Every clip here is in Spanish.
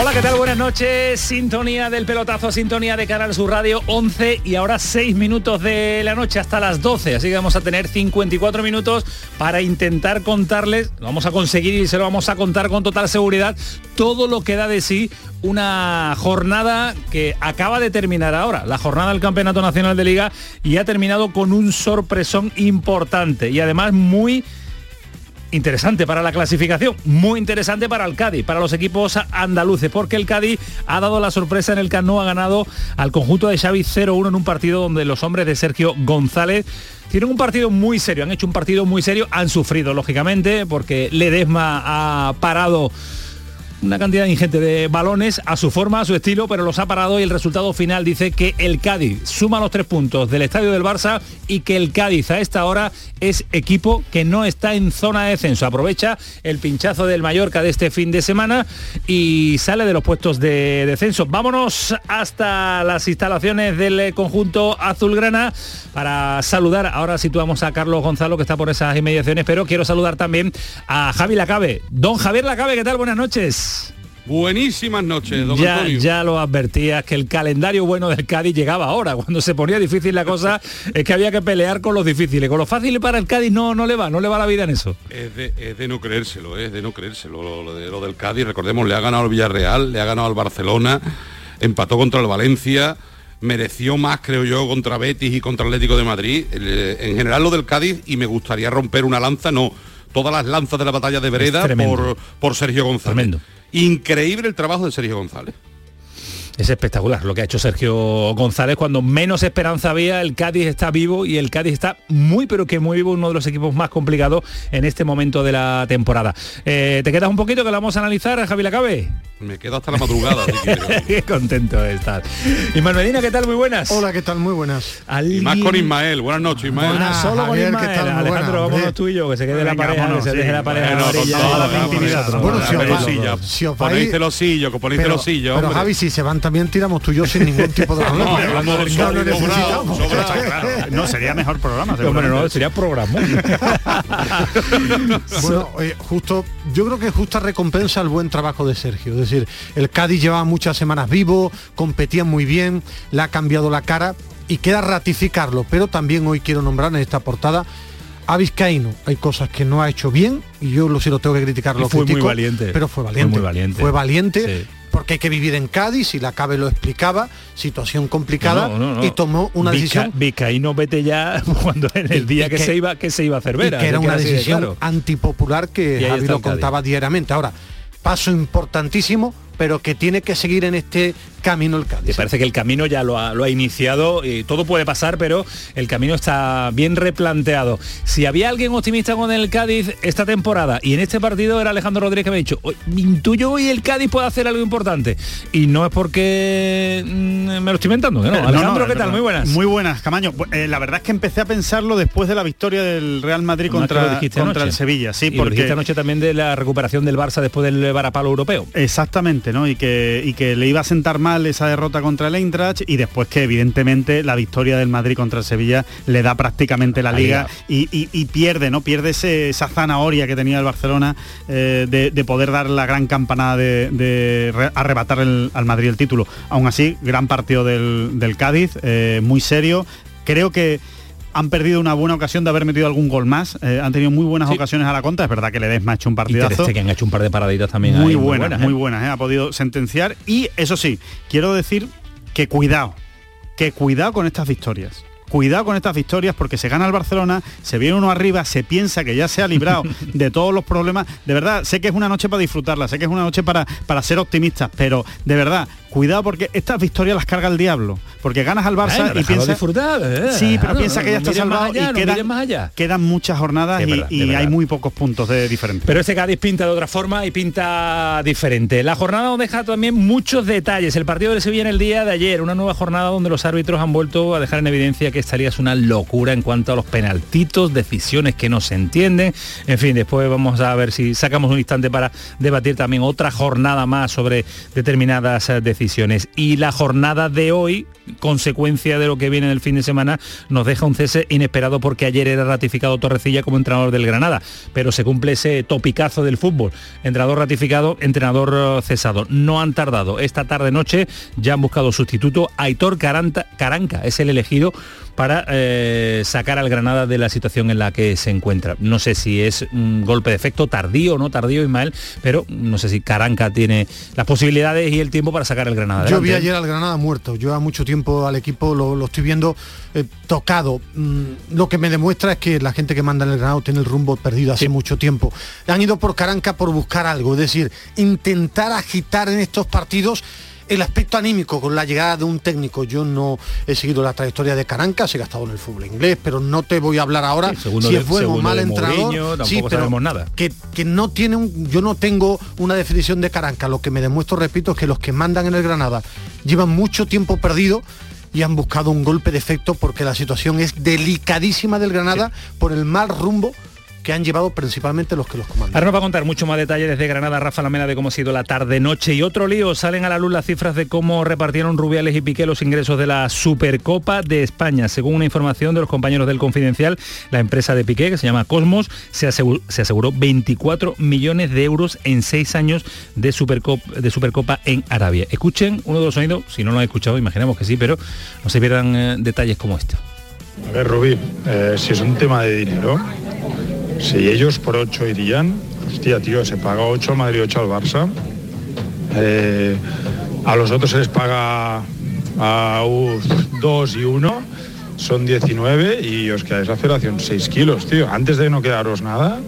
Hola, ¿qué tal? Buenas noches. Sintonía del pelotazo, sintonía de Canal Sur Radio 11 y ahora 6 minutos de la noche hasta las 12. Así que vamos a tener 54 minutos para intentar contarles, vamos a conseguir y se lo vamos a contar con total seguridad, todo lo que da de sí una jornada que acaba de terminar ahora, la jornada del Campeonato Nacional de Liga y ha terminado con un sorpresón importante y además muy interesante para la clasificación, muy interesante para el Cádiz, para los equipos andaluces, porque el Cádiz ha dado la sorpresa en el que no ha ganado al conjunto de Xavi 0-1 en un partido donde los hombres de Sergio González tienen un partido muy serio, han hecho un partido muy serio, han sufrido lógicamente porque Ledesma ha parado una cantidad ingente de balones a su forma, a su estilo, pero los ha parado y el resultado final dice que el Cádiz suma los tres puntos del estadio del Barça y que el Cádiz a esta hora es equipo que no está en zona de descenso. Aprovecha el pinchazo del Mallorca de este fin de semana y sale de los puestos de descenso. Vámonos hasta las instalaciones del conjunto azulgrana para saludar. Ahora situamos a Carlos Gonzalo que está por esas inmediaciones, pero quiero saludar también a Javi Lacabe. Don Javier Lacabe, ¿qué tal? Buenas noches. Buenísimas noches, don ya, Antonio. Ya lo advertías que el calendario bueno del Cádiz llegaba ahora. Cuando se ponía difícil la cosa es que había que pelear con los difíciles. Con los fáciles para el Cádiz no, no le va, no le va la vida en eso. Es de, es de no creérselo, es de no creérselo. Lo, lo de, lo del Cádiz, recordemos, le ha ganado al Villarreal, le ha ganado al Barcelona, empató contra el Valencia, mereció más, creo yo, contra Betis y contra Atlético de Madrid. El- en general lo del Cádiz, y me gustaría romper una lanza, no, todas las lanzas de la batalla de Vereda por, por Sergio González. Tremendo. Increíble el trabajo de Sergio González. Es espectacular lo que ha hecho Sergio González. Cuando menos esperanza había, el Cádiz está vivo y el Cádiz está muy, pero que muy vivo, uno de los equipos más complicados en este momento de la temporada. Eh, ¿Te quedas un poquito que la vamos a analizar, Javi Lacabe? Me quedo hasta la madrugada. Qué contento de estar. Ismael Medina, ¿qué tal? Muy buenas. Hola, ¿qué tal? Muy buenas. Y más con Ismael. Buenas noches, Ismael. Buenas. Ah, solo Javier, con ¿qué Ismael. tal? Alejandro, buena, vámonos tú y yo, que se quede la pareja, vámonos, que se sí. deje la pareja Bueno, la si os Ponéis celosillo, si os ponéis celosillo, que ponéis Pero, celosillo, pero hombre. Javi, si se van también tiramos tú y yo sin ningún tipo de problema. No, hablando del No lo Cádiz, necesitamos. sobrado, sobrado. Claro, no, sería mejor programa. Seguramente. no, sería programa. Bueno, oye, justo, yo creo que justa recompensa el buen trabajo de Sergio. Es decir, el Cádiz llevaba muchas semanas vivo, competía muy bien, le ha cambiado la cara y queda ratificarlo. Pero también hoy quiero nombrar en esta portada a Vizcaíno. Hay cosas que no ha hecho bien y yo lo sí lo tengo que criticar, Y lo fue muy valiente. Pero fue valiente. Fue muy valiente. Fue valiente. Sí. Porque hay que vivir en Cádiz, y la CABE lo explicaba, situación complicada, No, no, no. y tomó una Vizca- decisión Vizcaíno vete ya cuando en el día que, que- se iba que se iba a hacer que era una decisión antipopular que Javi lo contaba diariamente. Ahora, paso importantísimo, pero que tiene que seguir en este camino el Me Cádiz. parece que el camino ya lo ha, lo ha iniciado y todo puede pasar, pero el camino está bien replanteado. Si había alguien optimista con el Cádiz esta temporada y en este partido era Alejandro Rodríguez que me ha dicho, "Oye, intuyo hoy el Cádiz puede hacer algo importante. Y no es porque mm, me lo estoy inventando, no. Eh, no, Alejandro, no, ¿qué tal? Muy buenas. Muy buenas, Camaño. Eh, la verdad es que empecé a pensarlo después de la victoria del Real Madrid contra, contra anoche. el Sevilla. Sí, y porque anoche también de la recuperación del Barça después del varapalo europeo. Exactamente, ¿no? Y que, y que le iba a sentar mal esa derrota contra el Eintracht y después que evidentemente la victoria del Madrid contra el Sevilla le da prácticamente la, La liga, liga. Y, y- y pierde, ¿no? Pierde ese- esa zanahoria que tenía el Barcelona eh, de, de poder dar la gran campanada de, de re- arrebatar el- al Madrid el título. Aún así, gran partido del, del Cádiz, eh, muy serio. Creo que han perdido una buena ocasión de haber metido algún gol más. Eh, han tenido muy buenas Sí. ocasiones a la contra. Es verdad que Ledesma ha hecho un partidazo Stegen ha hecho un par de paraditas también. muy ahí, buenas, ¿eh? muy buenas, ¿eh? ha podido sentenciar. Y eso sí, quiero decir que cuidado, que cuidado con estas victorias. Cuidado con estas victorias porque se gana el Barcelona, se viene uno arriba, se piensa que ya se ha librado de todos los problemas. De verdad, sé que es una noche para disfrutarla, sé que es una noche para, para ser optimistas, pero de verdad, cuidado porque estas victorias las carga el diablo. Porque ganas al Barça Bueno, y piensas... disfrutar, eh, Sí, pero piensa que ya no está salvado allá, y quedan, más allá. quedan muchas jornadas y, hay muy pocos puntos de diferencia. Pero este Cádiz pinta de otra forma y pinta diferente. La jornada nos deja también muchos detalles. El partido de Sevilla en el día de ayer, una nueva jornada donde los árbitros han vuelto a dejar en evidencia que que es una locura en cuanto a los penaltitos, decisiones que no se entienden. En fin, después vamos a ver si sacamos un instante para debatir también otra jornada más sobre determinadas eh, decisiones. Y la jornada de hoy, consecuencia de lo que viene en el fin de semana, nos deja un cese inesperado porque ayer era ratificado Torrecilla como entrenador del Granada, pero se cumple ese topicazo del fútbol. Entrenador ratificado, entrenador eh, cesado. No han tardado. Esta tarde noche ya han buscado sustituto. Aitor Caranca es el elegido para eh, sacar al Granada de la situación en la que se encuentra. No sé si es un golpe de efecto tardío o no tardío, Ismael, pero no sé si Caranca tiene las posibilidades y el tiempo para sacar al Granada. Yo vi ayer al Granada muerto. Yo a mucho tiempo al equipo lo, lo estoy viendo eh, tocado. Mm, lo que me demuestra es que la gente que manda en el Granada tiene el rumbo perdido hace mucho tiempo. Han ido por Caranca por buscar algo, es decir, intentar agitar en estos partidos el aspecto anímico con la llegada de un técnico. Yo no he seguido la trayectoria de Caranca, sé que ha estado en el fútbol inglés, pero no te voy a hablar ahora Sí, si es bueno o mal entrenador. Mourinho, Sí, pero sabemos nada. Que, que no tiene un, yo no tengo una definición de Caranca. Lo que me demuestro, repito, es que los que mandan en el Granada llevan mucho tiempo perdido y han buscado un golpe de efecto porque la situación es delicadísima del Granada por el mal rumbo que han llevado principalmente los que los comandan. Ahora nos va a contar mucho más detalles desde Granada Rafa Lamena de cómo ha sido la tarde-noche y otro lío. Salen a la luz las cifras de cómo repartieron Rubiales y Piqué los ingresos de la Supercopa de España. Según una información de los compañeros del Confidencial, la empresa de Piqué, que se llama Cosmos, se aseguró, se aseguró 24 millones de euros en seis años de Supercopa, de Supercopa en Arabia. Escuchen uno de los sonidos, si no lo han escuchado, imaginamos que sí, pero no se pierdan eh, detalles como este. A ver, Rubí, eh, si es un tema de dinero, si ellos por 8 irían, hostia, tío, se paga 8 al Madrid, 8 al Barça. Eh, a los otros se les paga a 2 y 1, son 19 y os quedáis la federación 6 kilos, tío. Antes de no quedaros nada,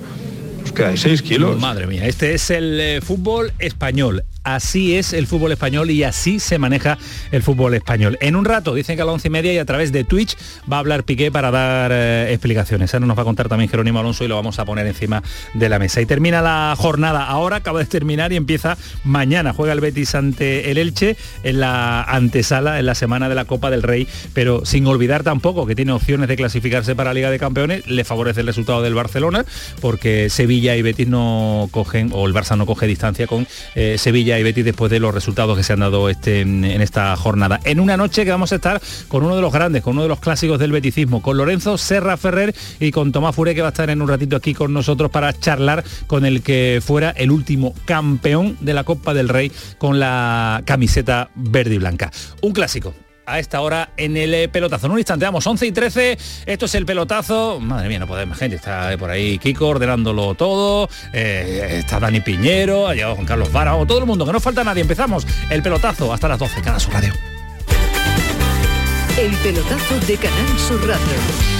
os quedáis 6 kilos. Madre mía, este es el eh, fútbol español. Así es el fútbol español y así se maneja el fútbol español. En un rato, dicen que a las once y media y a través de Twitch va a hablar Piqué para dar eh, explicaciones. Ahora nos va a contar también Jerónimo Alonso y lo vamos a poner encima de la mesa. Y termina la jornada ahora, acaba de terminar y empieza mañana. Juega el Betis ante el Elche en la antesala, en la semana de la Copa del Rey, pero sin olvidar tampoco que tiene opciones de clasificarse para la Liga de Campeones. Le favorece el resultado del Barcelona porque Sevilla y Betis no cogen, o el Barça no coge distancia con eh, Sevilla y Betis después de los resultados que se han dado este, en esta jornada. En una noche que vamos a estar con uno de los grandes, con uno de los clásicos del beticismo, con Lorenzo Serra Ferrer y con Tomás Fure que va a estar en un ratito aquí con nosotros para charlar con el que fuera el último campeón de la Copa del Rey con la camiseta verde y blanca. Un clásico a esta hora en el eh, pelotazo. En un instante, vamos, 11 y 13, esto es el pelotazo. Madre mía, no podemos gente, está por ahí Kiko ordenándolo todo, eh, está Dani Piñero, ha llegado Juan Carlos Vara, o todo el mundo, que no falta nadie. Empezamos el pelotazo hasta las 12, cada su radio. El pelotazo de Canal Sur Radio.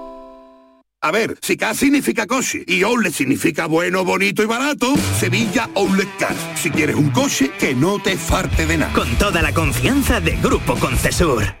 A ver, si K significa coche y outlet significa bueno, bonito y barato, Sevilla Outlet Cars. Si quieres un coche, que no te farte de nada. Con toda la confianza de Grupo Concesur.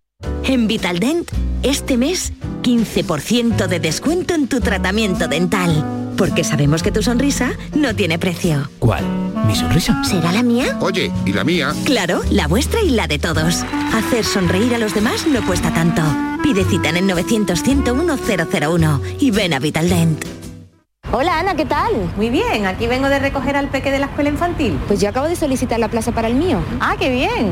En Vitaldent, este mes, 15% de descuento en tu tratamiento dental. Porque sabemos que tu sonrisa no tiene precio. ¿Cuál? ¿Mi sonrisa? ¿Será la mía? Oye, ¿y la mía? Claro, la vuestra y la de todos. Hacer sonreír a los demás no cuesta tanto. Pide cita en el 900-101-001 y ven a Vitaldent. Hola Ana, ¿qué tal? Muy bien, aquí vengo de recoger al peque de la escuela infantil. Pues yo acabo de solicitar la plaza para el mío. Ah, qué bien.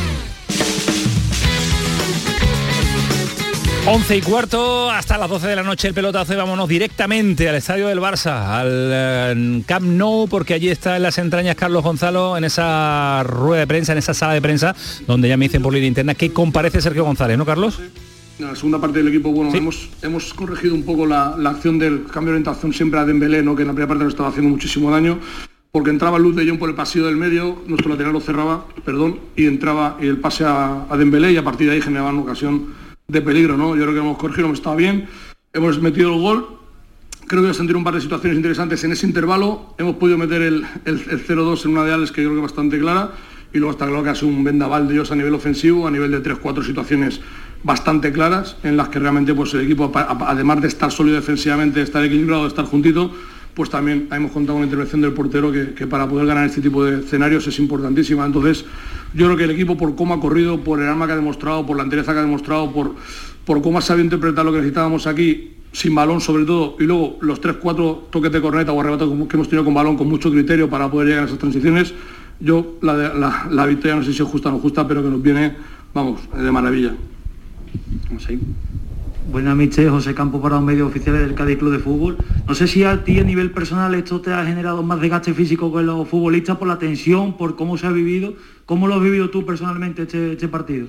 11 y cuarto hasta las 12 de la noche el pelotazo y vámonos directamente al estadio del Barça, al eh, Camp Nou, porque allí está en las entrañas Carlos Gonzalo en esa rueda de prensa, en esa sala de prensa, donde ya me dicen por línea interna que comparece Sergio González, ¿no, Carlos? En la segunda parte del equipo, bueno, hemos, hemos corregido un poco la, la acción del cambio de orientación siempre a Dembélé, ¿no? que en la primera parte nos estaba haciendo muchísimo daño, porque entraba Luz de Jong por el pasillo del medio, nuestro lateral lo cerraba, perdón, y entraba el pase a, a Dembélé y a partir de ahí generaba una ocasión de peligro, ¿no? Yo creo que hemos corregido, hemos estado bien, hemos metido el gol, creo que hemos sentido un par de situaciones interesantes en ese intervalo, hemos podido meter el, el, el 0-2 en una de Alex que yo creo que es bastante clara, y luego está claro que ha sido un vendaval de ellos a nivel ofensivo, a nivel de 3-4 situaciones bastante claras, en las que realmente pues, el equipo, además de estar sólido defensivamente, de estar equilibrado, de estar juntito, pues también hemos contado con la intervención del portero que, para poder ganar este tipo de escenarios es importantísima. Entonces, yo creo que el equipo, por cómo ha corrido, por el arma que ha demostrado, por la entereza que ha demostrado, por, por cómo ha sabido interpretar lo que necesitábamos aquí, sin balón sobre todo, y luego los 3-4 toques de corneta o arrebatos que hemos tenido con balón con mucho criterio para poder llegar a esas transiciones, yo la, la, la victoria no sé si es justa o no justa, pero que nos viene, vamos, de maravilla. Buenas noches, José Campo para los medios oficiales del Cádiz Club de Fútbol. No sé si a ti a nivel personal esto te ha generado más desgaste físico que los futbolistas por la tensión, por cómo se ha vivido. ¿Cómo lo has vivido tú personalmente este, este partido?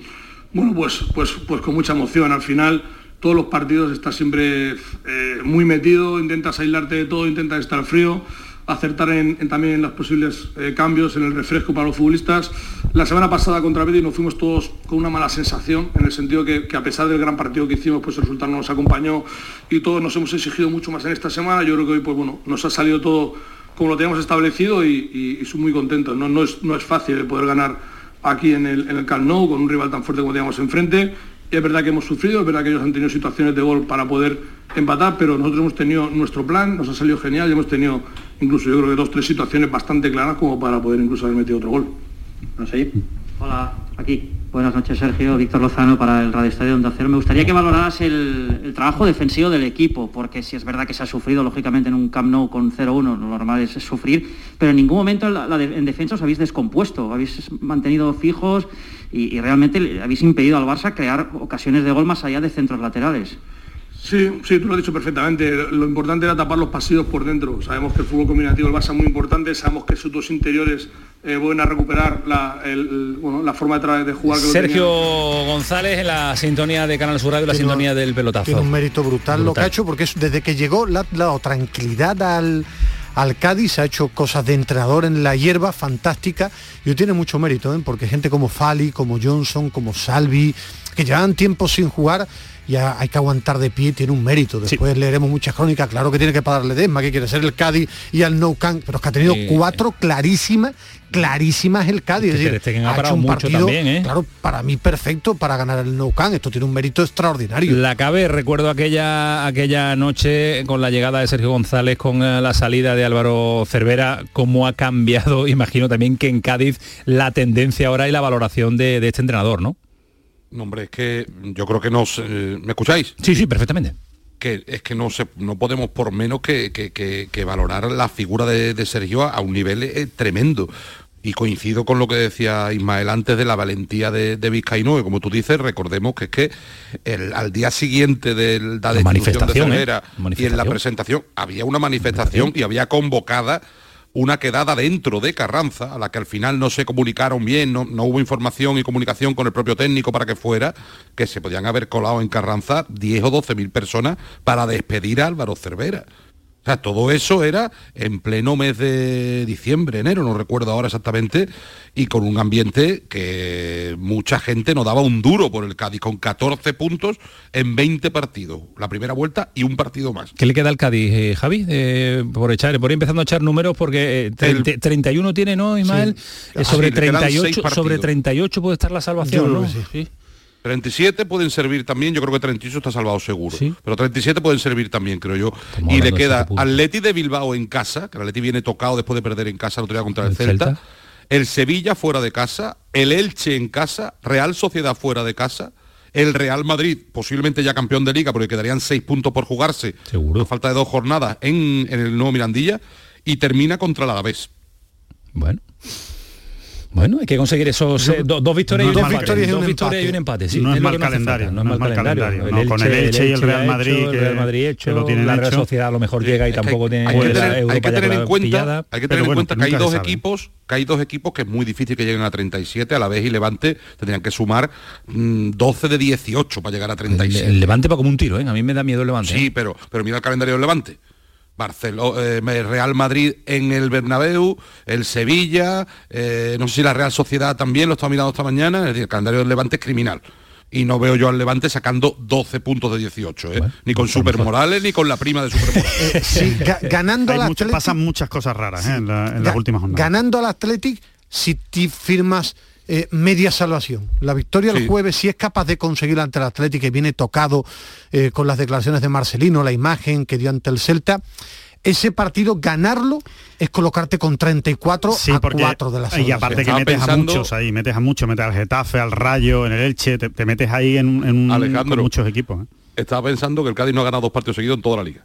Bueno, pues, pues, pues con mucha emoción. Al final, todos los partidos estás siempre eh, muy metido, intentas aislarte de todo, intentas estar frío, acertar en, también en los posibles eh, cambios, en el refresco para los futbolistas. La semana pasada contra Betis nos fuimos todos con una mala sensación, en el sentido que, a pesar del gran partido que hicimos, pues el resultado no nos acompañó y todos nos hemos exigido mucho más en esta semana. Yo creo que hoy, pues bueno, nos ha salido todo como lo teníamos establecido y, y, soy muy contento. No, no, es, no es fácil poder ganar aquí en el, en Camp Nou con un rival tan fuerte como teníamos enfrente. Es verdad que hemos sufrido, es verdad que ellos han tenido situaciones de gol para poder empatar, pero nosotros hemos tenido nuestro plan, nos ha salido genial y hemos tenido incluso yo creo que dos, tres situaciones bastante claras como para poder incluso haber metido otro gol. Hola, aquí. Buenas noches, Sergio. Víctor Lozano para el Radio Estadio Onda Cero. Me gustaría que valoraras el, trabajo defensivo del equipo, porque si es verdad que se ha sufrido, lógicamente, en un Camp Nou con 0-1, lo normal es sufrir, pero en ningún momento en, defensa os habéis descompuesto, habéis mantenido fijos y, realmente habéis impedido al Barça crear ocasiones de gol más allá de centros laterales. Sí, sí, tú lo has dicho perfectamente. Lo importante era tapar los pasillos por dentro. Sabemos que el fútbol combinativo del Barça es muy importante, sabemos que sus dos interiores eh, vuelven a recuperar la, el- bueno, la forma de, jugar que lo Sergio. González en la sintonía de Canal Sur Radio, la Tiene un- sintonía del pelotazo. Tiene un mérito brutal, lo que ha hecho, porque es- desde que llegó le ha dado tranquilidad al, al Cádiz, ha hecho cosas de entrenador en la hierba fantástica y tiene mucho mérito, ¿eh? porque gente como Fali, como Johnson, como Salvi, que llevan tiempo sin jugar, ya hay que aguantar de pie, tiene un mérito. Después leeremos muchas crónicas, claro que tiene que pagarle desma, que quiere ser el Cádiz y al No Camp, pero es que ha tenido cuatro clarísimas, clarísimas el Cádiz. Es decir, ha ha hecho un partido, también, ¿eh? claro, para mí perfecto para ganar el No Camp. Esto tiene un mérito extraordinario. La cabe, recuerdo aquella, aquella noche con la llegada de Sergio González, con eh, la salida de Álvaro Cervera, cómo ha cambiado, imagino también que en Cádiz la tendencia ahora y la valoración de, de este entrenador, ¿no? No, hombre, es que yo creo que nos... eh, ¿Me escucháis? Sí, sí, perfectamente. Que es que no se, no podemos por menos que, que- que- que valorar la figura de, de Sergio a, un nivel eh, tremendo. Y coincido con lo que decía Ismael antes de la valentía de, de Vizcaíno, que como tú dices, recordemos que es que el- al día siguiente de la La destitución de manifestación, ¿eh? Cervera y en la Manifestación. presentación había una manifestación y había convocada una quedada dentro de Carranza, a la que al final no se comunicaron bien, no, no hubo información y comunicación con el propio técnico para que fuera, que se podían haber colado en Carranza 10 o 12 mil personas para despedir a Álvaro Cervera. O sea, todo eso era en pleno mes de diciembre, enero, no recuerdo ahora exactamente, y con un ambiente que mucha gente no daba un duro por el Cádiz, con 14 puntos en 20 partidos, la primera vuelta y un partido más. ¿Qué le queda al Cádiz, eh, Javi? Eh, por echar, por ir empezando a echar números, porque eh, El- 30 31 tiene, ¿no, Ismael? Sí. Eh, sobre, sí, le quedan 38, seis partidos. sobre 38 puede estar la salvación, Yo ¿no? sí. Sí. 37 pueden servir también, yo creo que 38 está salvado seguro. Sí. Pero 37 pueden servir también, creo yo. Estamos y le queda puntos. Atleti de Bilbao en casa, que el Atleti viene tocado después de perder en casa la autoridad contra el, El Celta. Celta. El Sevilla fuera de casa, el Elche en casa, Real Sociedad fuera de casa, el Real Madrid, posiblemente ya campeón de liga, porque quedarían seis puntos por jugarse. Seguro. A falta de dos jornadas en, en el nuevo Mirandilla. Y termina contra el Alavés. Bueno. Bueno, hay que conseguir esos eh, do- dos victorias no y un es empate. mal- victorias dos victorias y un empate. Sí, No es lo mal calendario, no es mal calendario, no, con el Elche y el Real Madrid hecho, el Real Madrid hecho, que lo tienen la Real hecho. Sociedad a lo mejor llega y Es tampoco hay- tiene hay que tener, hay Europa que ya tener en cuenta, hay que tener en cuenta que hay dos equipos, que hay dos equipos que es muy difícil que lleguen a 37, a la vez y Levante tendrían que sumar mm, 12 de 18 para llegar a El, 37. el Levante va como un tiro, ¿eh? A mí me da miedo el Levante. Sí, ¿eh? pero, pero mira el calendario del Levante. Barcelona, Real Madrid en el Bernabéu, el Sevilla, eh, no sé si la Real Sociedad también lo estaba mirando esta mañana, es decir, el calendario del Levante es criminal. Y no veo yo al Levante sacando 12 puntos de 18, ¿eh? ni con Super Morales ni con la prima de Super Morales. Eh, sí, ga- ganando Hay al Athletic- pasan muchas cosas raras ¿eh? en, la- en las últimas jornadas. Ganando al Athletic, si ti firmas eh, media salvación. La victoria el jueves, si es capaz de conseguir ante el Athletic, que viene tocado eh, con las declaraciones de Marcelino, la imagen que dio ante el Celta, ese partido, ganarlo, es colocarte con 34 Sí, a porque 4 de la y aparte que Estaba metes a pensando- muchos ahí, metes a muchos, metes al Getafe, al Rayo, en el Elche, te, te metes ahí en, un- en un- Alejandro. con muchos equipos. ¿eh? Estaba pensando que el Cádiz no ha ganado dos partidos seguidos en toda la liga.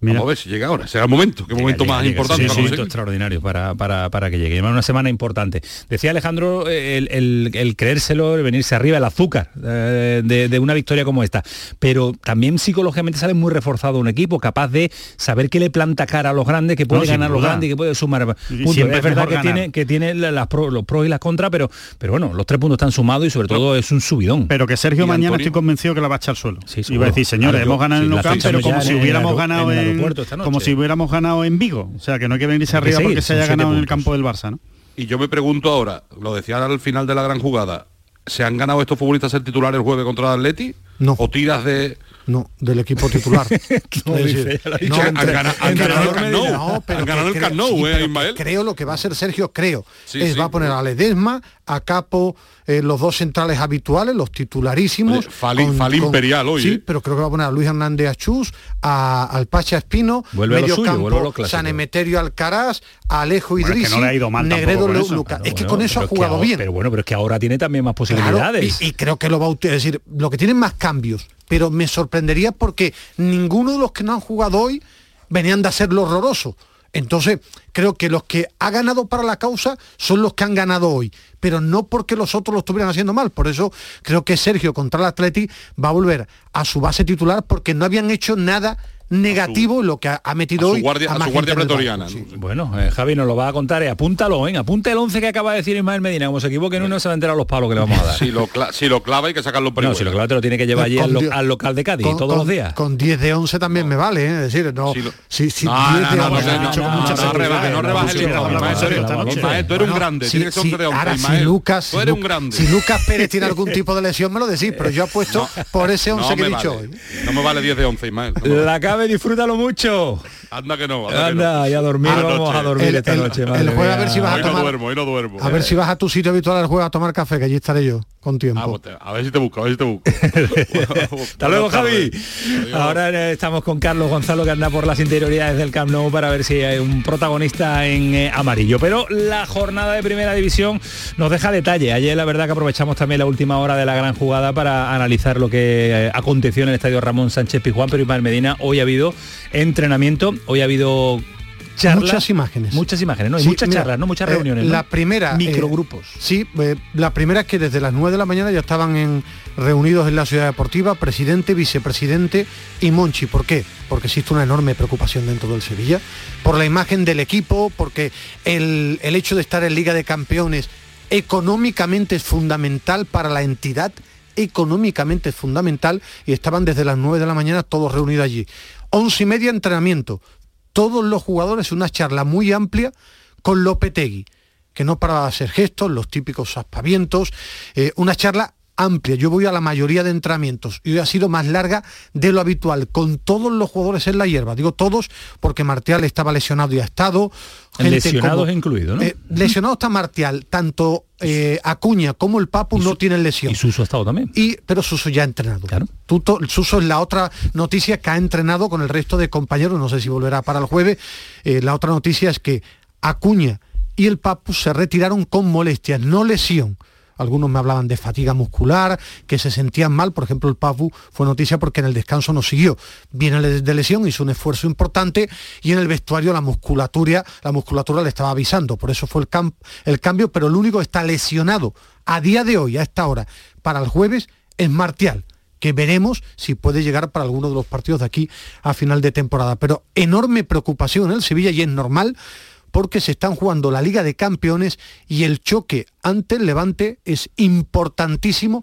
Mira. Vamos a ver si llega ahora. Será el momento. ¿Qué momento Llega, más llega, importante sí, para sí, un momento extraordinario para, para, para que llegue. Además, una semana importante. Decía Alejandro eh, el, el- el creérselo, el venirse arriba, el azúcar eh, de, de una victoria como esta. Pero también psicológicamente sale muy reforzado un equipo capaz de saber que le planta cara a los grandes, que puede No, ganar los grandes y que puede sumar Y puntos. siempre Es verdad que ganar. tiene, que tiene la- las pro- los pros y las contras, pero, pero bueno, los tres puntos están sumados y sobre todo es un subidón. Pero que Sergio Y mañana Antonio- estoy convencido que la va a echar al suelo. Sí, y va a decir, señores, Claro, hemos ganado sí, en Camp, estoy pero como si el hubiéramos ganado el en, aeropuerto esta noche. como si hubiéramos ganado en Vigo. O sea, que no hay que venirse Hay que arriba seguir, porque se haya ganado en el campo del Barça, ¿no? Y yo me pregunto ahora, lo decía al final de la gran jugada, ¿se han ganado estos futbolistas ser titulares el jueves contra el Atleti? No. ¿O tiras de...? No, del equipo titular. No, Es dice, decir, ya lo ha dicho no, el Han ganado- han ganado el Camp Nou. No, pero Han que ganado el creo- Camp Nou, sí, eh, Ismael. Creo lo que va a hacer Sergio, creo. Sí, es sí. va a poner a Ledesma, a Capo, eh, los dos centrales habituales, los titularísimos. Oye, Fali- Fali imperial hoy, Sí, eh. pero creo que va a poner a Luis Hernández Achus, a, al Pacha Espino, Vuelve a lo medio suyo, campo, vuelve a lo clásico. San Emeterio Alcaraz, a Alejo Bueno, es que Idrisi, no le ha ido mal tampoco Negredo con Lu- eso. Luca. Claro, es que bueno, con eso ha jugado ahora- bien. Pero bueno, pero es que ahora tiene también más Claro, posibilidades. y, y creo que lo va a utilizar. Es decir, lo que tienen más cambios, pero me sorprendería porque ninguno de los que no han jugado hoy venían de hacerlo horroroso. Entonces, creo que los que ha ganado para la causa son los que han ganado hoy, pero no porque los otros lo estuvieran haciendo mal. Por eso creo que Sergio contra el Atleti va a volver a su base titular porque no habían hecho nada negativo en lo que ha, ha metido a su hoy. guardia- a más su guardia pretoriana, banco, ¿no? sí. Bueno, eh, Javi nos lo va a contar, eh, apúntalo, venga, apunta el 11 que acaba de decir Ismael Medina, como se equivoque en uno se va a enterar los palos que le vamos a dar. Si lo, si lo clava hay que sacarlo por no, si lo claro te lo tiene que llevar allí al, lo- al local de Cádiz Con- todos con- los días. Con 10 de 11 también me vale, ¿eh? es decir, no. Lo- si- si No, 10 no, de no, no, 11 no, mucho no, con mucha no, no seguridad, rebajes, no el Ismael, tú eres- un grande, si- tienes que ser si- 11, ahora, si Ismael. Lucas, Tú eres un grande. si Lucas Pérez tiene algún tipo de lesión me lo decís, pero yo apuesto por ese 11 No que he me dicho vale. hoy. No me vale 10 de 11, Ismael. No. La disfrútalo mucho. Anda que no. Anda, que Anda, no. y a dormir, vamos a dormir El- esta el- noche. el jueves a ver si vas a Hoy no tomar- duermo, hoy no duermo. A ver si vas a tu sitio habitual al juego a tomar café, que allí estaré yo con tiempo. Ah, pues te- a ver si te busco, a ver si te busco. Hasta luego, Javi. Ahora eh, estamos con Carlos Gonzalo que anda por las interioridades del Camp Nou para ver si hay un protagonista en eh, amarillo. Pero la jornada de primera división nos deja detalle. Ayer la verdad que aprovechamos también la última hora de la gran jugada para analizar lo que eh, aconteció en el estadio Ramón Sánchez Pizjuán, pero Ismael Medina, hoy ha habido entrenamiento, hoy ha habido charlas. Muchas imágenes. Muchas imágenes, ¿no? Y Sí, muchas mira, charlas, ¿no? Muchas eh, reuniones. ¿no? La primera. eh, Microgrupos. sí, eh, la primera es que desde las 9 de la mañana ya estaban en, reunidos en la ciudad deportiva, presidente, vicepresidente y Monchi. ¿Por qué? Porque existe una enorme preocupación dentro del Sevilla, por la imagen del equipo, porque el, el hecho de estar en Liga de Campeones económicamente es fundamental para la entidad, económicamente es fundamental, y estaban desde las 9 de la mañana todos reunidos allí. Once y media entrenamiento, todos los jugadores, una charla muy amplia con Lopetegui, que no paraba de hacer gestos, los típicos aspavientos, eh, una charla amplia. Yo voy a la mayoría de entrenamientos y hoy ha sido más larga de lo habitual, con todos los jugadores en la hierba. Digo todos porque Martial estaba lesionado y ha estado. gente Lesionados como- incluido, ¿no? eh, lesionado está Martial, tanto eh, Acuña como el Papu no tienen lesión. Y Suso ha estado también. Y, pero Suso ya ha entrenado. Tuto- Suso es la otra noticia que ha entrenado con el resto de compañeros, no sé si volverá para el jueves. Eh, la otra noticia es que Acuña y el Papu se retiraron con molestias, no lesión. Algunos me hablaban de fatiga muscular, que se sentían mal. Por ejemplo, el Papu fue noticia porque en el descanso no siguió. Viene de lesión, hizo un esfuerzo importante y en el vestuario la musculatura, la musculatura le estaba avisando. Por eso fue el, el cambio, pero el único que está lesionado a día de hoy, a esta hora, para el jueves, es Martial que veremos si puede llegar para alguno de los partidos de aquí a final de temporada. Pero enorme preocupación en el Sevilla y es normal porque se están jugando la Liga de Campeones y el choque ante el Levante es importantísimo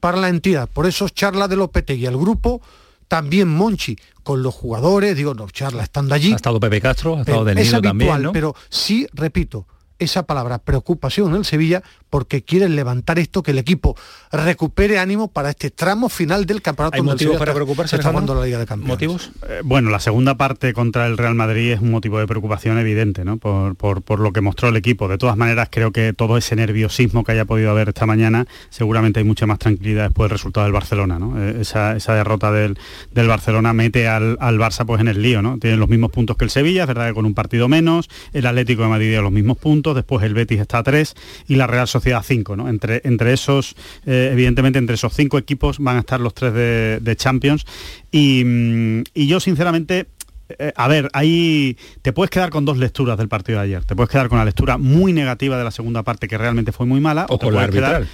para la entidad. Por eso charla de Lopetegui al grupo, también Monchi con los jugadores, digo, no, charla estando allí. Ha estado Pepe Castro, ha estado Pero Del es Nilo habitual, también, ¿no? pero sí, repito, esa palabra preocupación en el Sevilla porque quieren levantar esto, que el equipo recupere ánimo para este tramo final del campeonato. ¿Hay donde el motivos para preocuparse, se está jugando la Liga de Campeones. ¿Motivos? Eh, bueno, la segunda parte contra el Real Madrid es un motivo de preocupación evidente, ¿no? Por, por- por lo que mostró el equipo. De todas maneras, creo que todo ese nerviosismo que haya podido haber esta mañana, seguramente hay mucha más tranquilidad después del resultado del Barcelona, ¿no? Eh, Esa, esa derrota del, del Barcelona mete al, al Barça pues en el lío, ¿no? Tienen los mismos puntos que el Sevilla, es verdad que con un partido menos, el Atlético de Madrid tiene los mismos puntos, después el Betis está a tres y la Real Sociedad a cinco, ¿no? Entre, entre esos, eh, evidentemente, entre esos cinco equipos van a estar los tres de, de Champions y, mm, y yo sinceramente eh, a ver, ahí te puedes quedar con dos lecturas del partido de ayer. Te puedes quedar con la lectura muy negativa de la segunda parte, que realmente fue muy mala. O te con la puedes quedar-.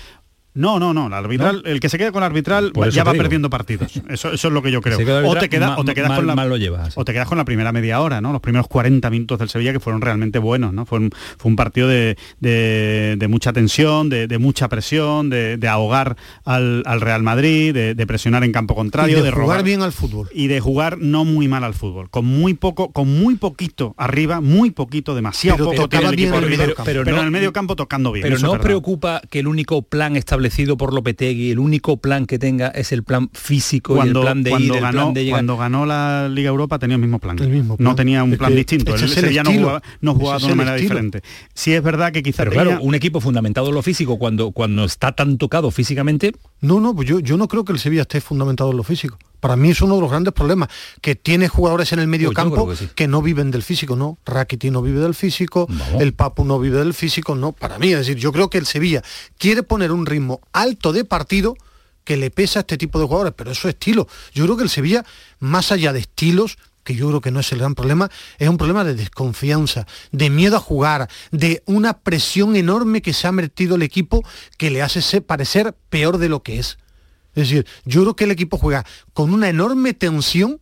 No, no, no, la arbitral, el que se quede con la arbitral ya va digo. perdiendo partidos. Eso, eso es lo que yo creo. Queda O te, queda- o te quedas mal- con la mal lo llevas. o te quedas con la primera media hora, ¿no? Los primeros 40 minutos del Sevilla que fueron realmente buenos, ¿no? Fue un, fue un partido de, de- de mucha tensión, de, de mucha presión, de, ahogar al, al Real Madrid, de, presionar en campo contrario, Y de robar jugar bien al fútbol. y de jugar no muy mal al fútbol, con muy poco, con muy poquito arriba, muy poquito, demasiado Pero poco tiene el bien el medio pero, en el medio campo tocando bien. Pero no preocupa que el único plan establecido por Lopetegui, el único plan que tenga es el plan físico cuando, y el plan de ir, cuando el ganó, plan de llegar. cuando ganó la Liga Europa tenía el mismo plan. El mismo No plan. tenía un Es plan que distinto. El es el Sevilla no estilo. jugaba, no jugaba de es una manera estilo. diferente. Sí es verdad que quizás Pero claro, un equipo fundamentado en lo físico cuando, cuando está tan tocado físicamente, No, no, pues yo, yo no creo que el Sevilla esté fundamentado en lo físico. Para mí es uno de los grandes problemas, que tiene jugadores en el medio Pues campo que no viven del físico, no. Rakiti no vive del físico, el Papu no vive del físico, no. Para mí, es decir, yo creo que el Sevilla quiere poner un ritmo alto de partido que le pesa a este tipo de jugadores, pero eso es estilo. Yo creo que el Sevilla, más allá de estilos, que yo creo que no es el gran problema, es un problema de desconfianza, de miedo a jugar, de una presión enorme que se ha metido el equipo que le hace parecer peor de lo que es. Es decir, yo creo que el equipo juega con una enorme tensión,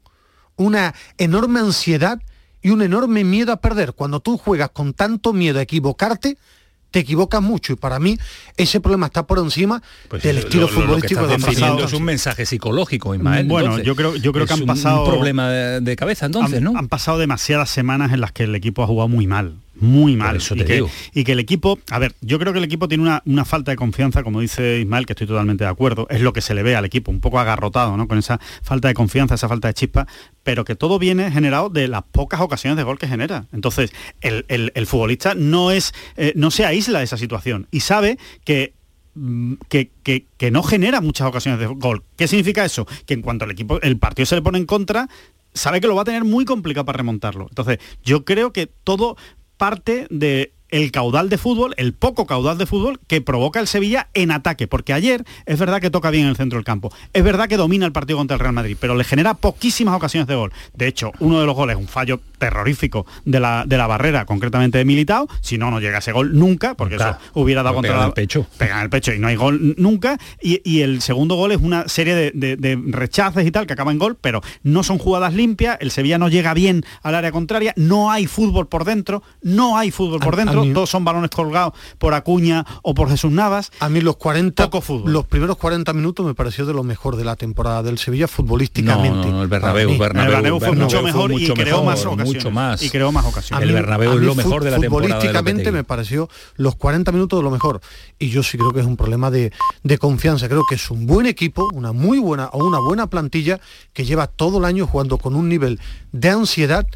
una enorme ansiedad y un enorme miedo a perder. Cuando tú juegas con tanto miedo a equivocarte, te equivocas mucho y para mí ese problema está por encima pues del lo- estilo lo- lo que futbolístico estás de pasado. es un mensaje psicológico, Ismael. Bueno, entonces. yo creo- yo creo que han pasado- un problema de, de cabeza entonces, han, ¿no? han pasado demasiadas semanas en las que el equipo ha jugado muy mal. Muy mal. eso y, que, digo. y que el equipo, a ver, yo creo que el equipo tiene una, una falta de confianza, como dice Ismael, que estoy totalmente de acuerdo, es lo que se le ve al equipo, un poco agarrotado, ¿no? Con esa falta de confianza, esa falta de chispa, pero que todo viene generado de las pocas ocasiones de gol que genera. Entonces, el, el- el futbolista no es, eh, no se aísla de esa situación y sabe que mm, que, que- que no genera muchas ocasiones de gol. ¿Qué significa eso? Que en cuanto el equipo, el partido se le pone en contra, sabe que lo va a tener muy complicado para remontarlo. Entonces, yo creo que todo parte de el caudal de fútbol, el poco caudal de fútbol que provoca el Sevilla en ataque, porque ayer es verdad que toca bien en el centro del campo, es verdad que domina el partido contra el Real Madrid, pero le genera poquísimas ocasiones de gol. De hecho, uno de los goles, un fallo terrorífico de la, de la barrera, concretamente de Militao, si no, no llega ese gol nunca, porque eso hubiera dado contra el pecho. pega en el pecho y no hay gol nunca. Y, y el segundo gol es una serie de, de- de rechaces y tal que acaba en gol, pero no son jugadas limpias, el Sevilla no llega bien al área contraria, no hay fútbol por dentro, no hay fútbol por A- dentro, a mí- todos son balones colgados por Acuña o por Jesús Navas. A mí los 40, Poco fútbol. los primeros 40 minutos me pareció de lo mejor de la temporada del Sevilla futbolísticamente. No, no, el Bernabéu. Bernabéu, el Bernabéu fue Bernabéu mucho fue mejor y creó mejor, más ocasiones. Mucho más. Y creó más ocasiones. El Bernabéu es lo mejor de la temporada Futbolísticamente me pareció los 40 minutos de lo mejor. Y yo sí creo que es un problema de, de confianza. Creo que es un buen equipo, una muy buena o una buena plantilla que lleva todo el año jugando con un nivel de ansiedad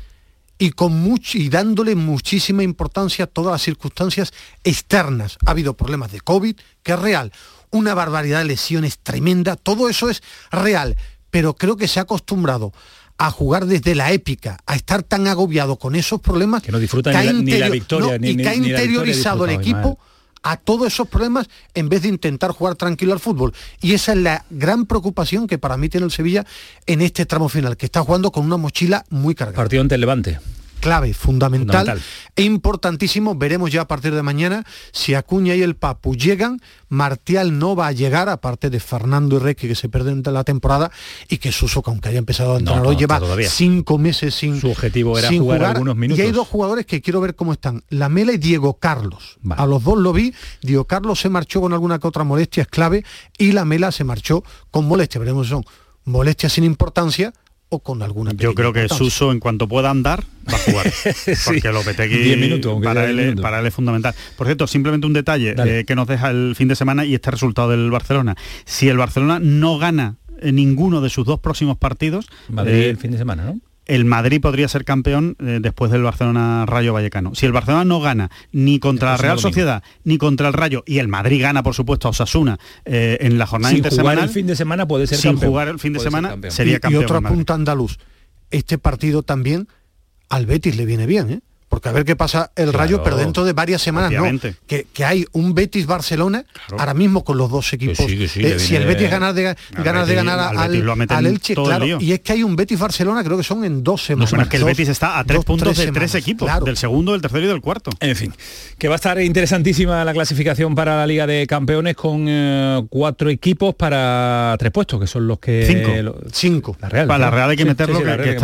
y, con much- y dándole muchísima importancia a todas las circunstancias externas. Ha habido problemas de COVID, que es real, una barbaridad de lesiones tremenda, todo eso es real, pero creo que se ha acostumbrado a jugar desde la épica, a estar tan agobiado con esos problemas que no disfruta ni la- ni la victoria, ni- y que ha interiorizado el equipo a todos esos problemas en vez de intentar jugar tranquilo al fútbol. Y esa es la gran preocupación que para mí tiene el Sevilla en este tramo final, que está jugando con una mochila muy cargada. Partido ante el Levante. Clave, fundamental, Fundamental. e importantísimo. Veremos ya a partir de mañana si Acuña y el Papu llegan. Martial no va a llegar, aparte de Fernando y Reque que se pierden de la temporada y que Suso, que aunque haya empezado a entrenar no, lleva todavía. cinco meses sin Su objetivo era sin jugar algunos minutos. Y hay dos jugadores que quiero ver cómo están. La Mela y Diego Carlos. A los dos lo vi. Diego Carlos se marchó con alguna que otra molestia, es clave, y la Mela se marchó con molestia. Veremos son molestias sin importancia o con alguna Yo creo que. Suso, en cuanto pueda andar, va a jugar. Porque Lopetegui Diez minutos, para, él, minutos. para él es fundamental. Por cierto, simplemente un detalle eh, que nos deja el fin de semana y este resultado del Barcelona. Si el Barcelona no gana eh, ninguno de sus dos próximos partidos, Madrid eh, el fin de semana, ¿no? El Madrid podría ser campeón eh, después del Barcelona Rayo Vallecano. Si el Barcelona no gana ni contra la Real domingo. Sociedad ni contra el Rayo y el Madrid gana por supuesto a Osasuna eh, en la jornada Sin intersemanal, jugar el fin de semana puede ser sin campeón. jugar el fin de Puede semana campeón. sería y, campeón. y otro apunta andaluz. Este partido también al Betis le viene bien, ¿eh? Porque a ver qué pasa el Claro. Rayo, pero dentro de varias semanas Obviamente. no. Que, que hay un Betis-Barcelona ahora mismo con los dos equipos. sí, que sí, Eh, si el Betis ganar de, ganas de Betis- ganar al Betis Elche, el claro. Y es que hay un Betis-Barcelona, creo que son en dos semanas. Bueno, es que el Dos- Betis está a tres dos, puntos de semanas. tres equipos, Claro. del segundo, del tercero y del cuarto. En fin, que va a estar interesantísima la clasificación para la Liga de Campeones con eh, cuatro equipos para tres puestos, que son los que... Cinco. lo- Cinco. La Real. Para la. Real hay que meterlo, sí, sí, que-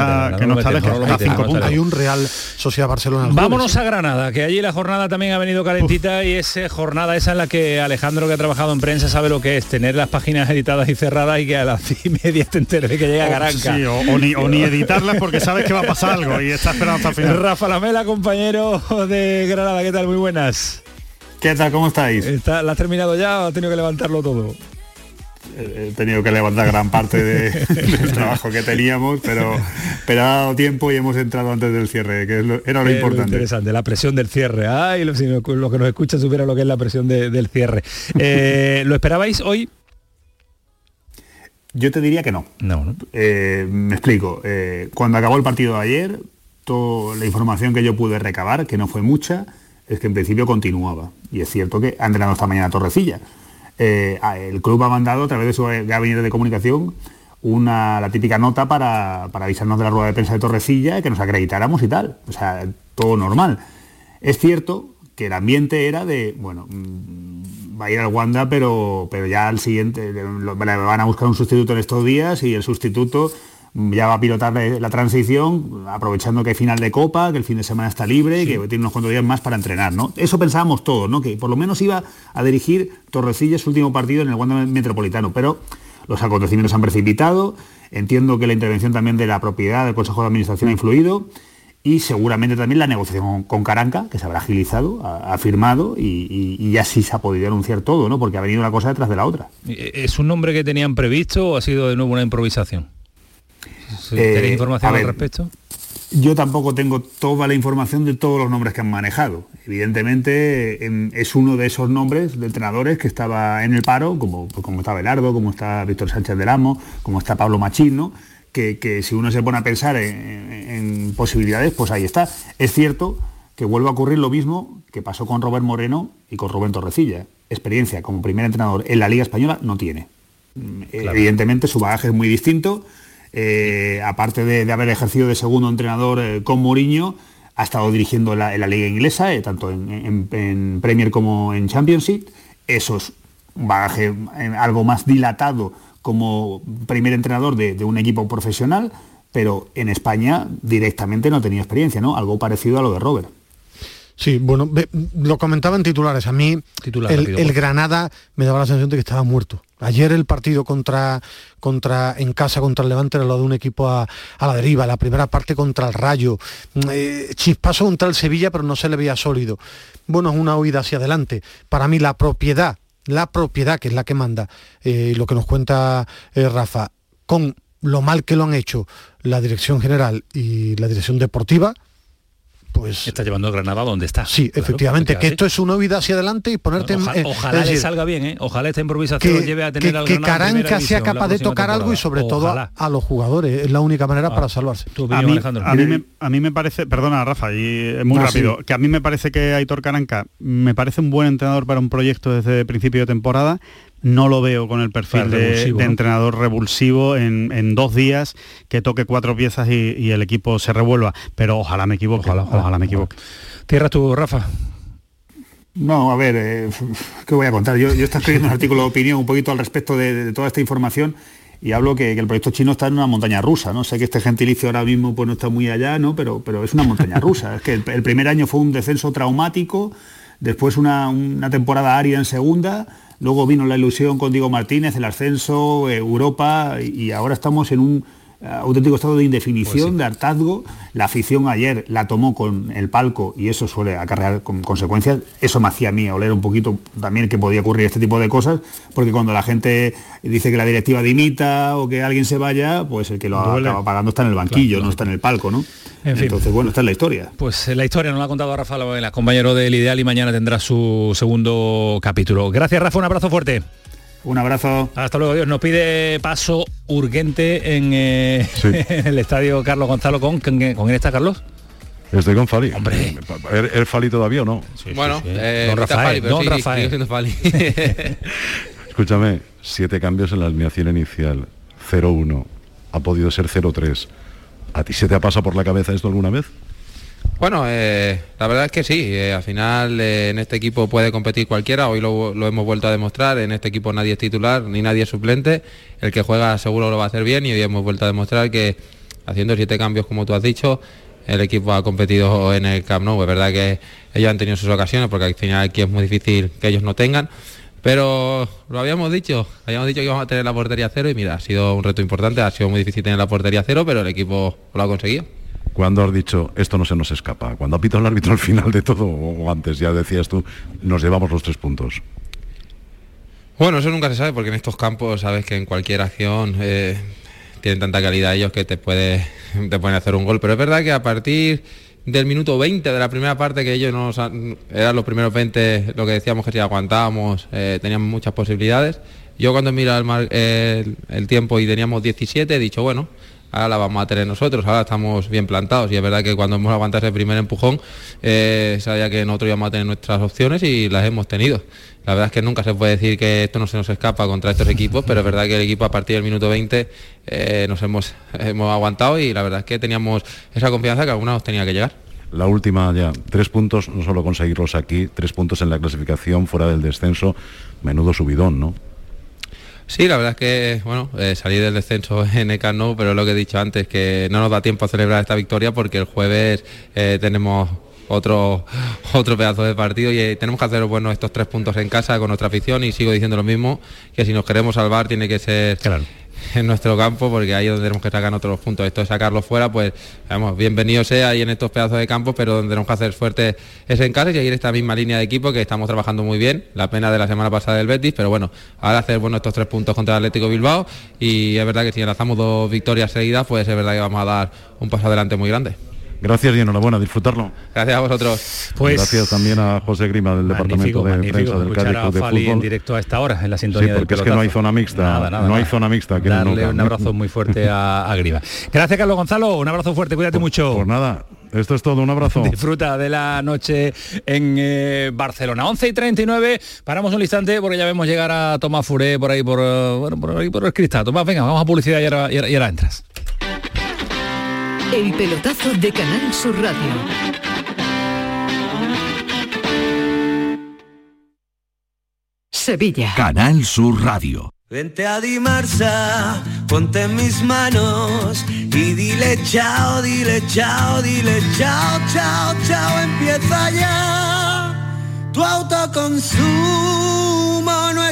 no no está lejos, no está cinco no puntos. Hay un Real Sociedad Barcelona. Jueves, Vámonos a Granada, que allí la jornada también ha venido calentita y es eh, jornada esa en la que Alejandro, que ha trabajado en prensa, sabe lo que es tener las páginas editadas y cerradas y que a las diez y media te enteres de que llega Garanca. Sí, o, o ni, o ni editarlas porque sabes que va a pasar algo y está esperando hasta el final. Rafa Lamela, compañero de Granada, ¿qué tal? Muy buenas. ¿Qué tal? ¿Cómo estáis? Está- ¿La has terminado ya o has tenido que levantarlo todo? He tenido que levantar gran parte de- del trabajo que teníamos, pero, pero ha dado tiempo y hemos entrado antes del cierre, que es lo- era lo importante. interesante, la presión del cierre. Ay, lo, si no- lo que nos escucha supiera lo que es la presión de- del cierre. Eh, ¿Lo esperabais hoy? Yo te diría que no. No, ¿no? Eh, me explico. Eh, cuando acabó el partido de ayer, toda la información que yo pude recabar, que no fue mucha, es que en principio continuaba. Y es cierto que ha entrenado esta mañana Torrecilla. Eh, el club ha mandado a través de su gabinete de comunicación una, la típica nota para, para avisarnos de la rueda de prensa de Torrecilla, que nos acreditáramos y tal. O sea, todo normal. Es cierto que el ambiente era de, bueno, mm, va a ir al Wanda, pero, pero ya al siguiente, van a buscar un sustituto en estos días y el sustituto ya va a pilotar la, transición, aprovechando que hay final de Copa, que el fin de semana está libre y que tiene unos cuantos días más para entrenar, ¿no? Eso pensábamos todos, ¿no? Que por lo menos iba a dirigir Torrecilla su último partido en el Wanda Metropolitano, pero los acontecimientos han precipitado, entiendo que la intervención también de la propiedad del Consejo de Administración ha influido y seguramente también la negociación con Caranca, que se habrá agilizado, ha, firmado y, y- y ya sí se ha podido anunciar todo, ¿no? Porque ha venido una cosa detrás de la otra. ¿Es un nombre que tenían previsto o ha sido de nuevo una improvisación? ¿Sí, Eh, ¿Tenéis información al respecto? Yo tampoco tengo toda la información de todos los nombres que han manejado. Evidentemente em, es uno de esos nombres de entrenadores que estaba en el paro, como, pues, como está Belardo, como está Víctor Sánchez del Amo, como está Pablo Machín, ¿no? que, que si uno se pone a pensar en, en- en posibilidades, pues ahí está. Es cierto que vuelve a ocurrir lo mismo que pasó con Robert Moreno y con Rubén Torrecilla. Experiencia como primer entrenador en la Liga Española no tiene. Evidentemente su bagaje es muy distinto. Eh, aparte de, haber ejercido de segundo entrenador eh, con Mourinho, ha estado dirigiendo en la, en la liga inglesa, eh, tanto en, Premier como en Championship. Eso es un bagaje algo más dilatado como primer entrenador de, de un equipo profesional, pero en España directamente no tenía experiencia, ¿no? Algo parecido a lo de Robert. Sí, bueno, lo comentaba en titulares. A mí Titular, el, rápido. Granada me daba la sensación de que estaba muerto. Ayer el partido contra, contra en casa contra el Levante era lo de un equipo a, a la deriva. La primera parte contra el Rayo. Mm, eh, chispazo contra el Sevilla, pero no se le veía sólido. Bueno, es una huida hacia adelante. Para mí la propiedad, la propiedad que es la que manda, eh, lo que nos cuenta eh, Rafa, con lo mal que lo han hecho la dirección general y la dirección deportiva, pues está llevando a Granada donde está. Sí, Claro, efectivamente, que esto es una huida hacia adelante y ponerte en- Ojalá, eh, ojalá le decir, salga bien, ¿eh? Ojalá esta improvisación que, lo lleve a tener que- al que Granada Caranca sea capaz de tocar algo y sobre todo a, a los jugadores. Es la única manera para salvarse. A mí, a mí me, a mí me parece, perdona Rafa, y es muy No, rápido, sí. que a mí me parece que Aitor Caranca me parece un buen entrenador para un proyecto desde principio de temporada. No lo veo con el perfil de, entrenador revulsivo en, en dos días que toque cuatro piezas y, y el equipo se revuelva. Pero ojalá me equivoque. Ojalá, me equivoque. Cierra tú, Rafa. No, a ver, eh, ¿qué voy a contar? Yo, yo estoy escribiendo un artículo de opinión un poquito al respecto de, de toda esta información y hablo que, que el proyecto chino está en una montaña rusa, ¿no? Sé que este gentilicio ahora mismo pues no está muy allá, ¿no? Pero, pero es una montaña rusa. Es que el, el primer año fue un descenso traumático, después una, una temporada árida en segunda, luego vino la ilusión con Diego Martínez, el ascenso, eh, Europa, y, ahora estamos en un auténtico estado de indefinición, de hartazgo. La afición ayer la tomó con el palco y eso suele acarrear con consecuencias. Eso me hacía a mí oler un poquito también que podía ocurrir este tipo de cosas, porque cuando la gente dice que la directiva dimita o que alguien se vaya, pues el que lo Duele. acaba pagando está en el banquillo, Claro, no está en el palco, ¿no? En fin. Entonces, bueno, esta es la historia. Pues eh, la historia nos la ha contado Rafa Lovelas, compañero del Ideal y mañana tendrá su segundo capítulo. Gracias Rafa, un abrazo fuerte. Un abrazo. Hasta luego, Dios. Nos pide paso urgente en, eh, en el estadio Carlos Gonzalo con, con, con quién está Carlos. Estoy con Fali. Hombre. ¿Er- ¿Er Fali todavía o no? Bueno, eh, Don no está Rafael, Fali, pero don sí, Rafael. Fali. Escúchame, siete cambios en la alineación inicial. 0-1. Ha podido ser 0-3. ¿A ti se te ha pasado por la cabeza esto alguna vez? Bueno, eh, la verdad es que sí, eh, al final eh, en este equipo puede competir cualquiera, hoy lo, lo hemos vuelto a demostrar, en este equipo nadie es titular ni nadie es suplente, el que juega seguro lo va a hacer bien y hoy hemos vuelto a demostrar que haciendo siete cambios como tú has dicho, el equipo ha competido en el Camp Nou, es verdad que ellos han tenido sus ocasiones porque al final aquí es muy difícil que ellos no tengan, pero lo habíamos dicho, habíamos dicho que íbamos a tener la portería cero y mira, ha sido un reto importante, ha sido muy difícil tener la portería cero, pero el equipo lo ha conseguido. Cuando has dicho esto no se nos escapa, cuando ha pitado el árbitro al final de todo, o antes ya decías tú, nos llevamos los tres puntos. Bueno, eso nunca se sabe porque en estos campos sabes que en cualquier acción eh, tienen tanta calidad ellos que te, puede, te pueden hacer un gol. Pero es verdad que a partir del minuto 20 de la primera parte que ellos nos han- eran los primeros 20, lo que decíamos que si aguantábamos, eh, teníamos muchas posibilidades. Yo cuando miro el, el tiempo y teníamos 17, he dicho, bueno, ahora la vamos a tener nosotros, ahora estamos bien plantados. Y es verdad que cuando hemos aguantado ese primer empujón, eh, sabía que nosotros íbamos a tener nuestras opciones y las hemos tenido. La verdad es que nunca se puede decir que esto no se nos escapa contra estos equipos, pero es verdad que el equipo a partir del minuto 20 eh, nos hemos, hemos aguantado y la verdad es que teníamos esa confianza que alguna nos tenía que llegar. La última ya, tres puntos, no solo conseguirlos aquí, tres puntos en la clasificación, fuera del descenso, menudo subidón, ¿no? Sí, la verdad es que, bueno, eh, salir del descenso en ECA no, pero lo que he dicho antes, que no nos da tiempo a celebrar esta victoria porque el jueves eh, tenemos otro, otro pedazo de partido y eh, tenemos que hacer bueno estos tres puntos en casa con nuestra afición y sigo diciendo lo mismo, que si nos queremos salvar tiene que ser en nuestro campo porque ahí es donde tenemos que sacar otros puntos. Esto de sacarlo fuera, pues vamos, bienvenido sea ahí en estos pedazos de campo, pero donde tenemos que hacer fuerte es en casa y seguir esta misma línea de equipo que estamos trabajando muy bien. La pena de la semana pasada del Betis, pero bueno, ahora hacer bueno estos tres puntos contra el Atlético Bilbao y es verdad que si enlazamos dos victorias seguidas, pues es verdad que vamos a dar un paso adelante muy grande. Gracias y enhorabuena, disfrutarlo. Gracias a vosotros. Pues- Gracias también a José Grima del Departamento de magnífico Prensa del escuchar Cádiz de Fali en Fútbol. directo a esta hora en la Sí, sintonía del porque es que no hay zona mixta, Nada, nada, no hay nada. zona mixta. el Darle un abrazo muy fuerte a, a Griva. Gracias Carlos Gonzalo, un abrazo fuerte, cuídate mucho. Pues nada, esto es todo, un abrazo. Disfruta de la noche en eh, Barcelona. 11 y 39, paramos un instante porque ya vemos llegar a Tomás Furé por ahí por, eh, bueno, por ahí por el cristal. Tomás, venga, vamos a publicidad y ahora, y ahora- y ahora entras. El pelotazo de Canal Sur Radio. Sevilla. Canal Sur Radio. Vente a Dimarsa, ponte en mis manos y dile chao, dile chao, dile chao, chao, chao, empieza ya tu autoconsumo,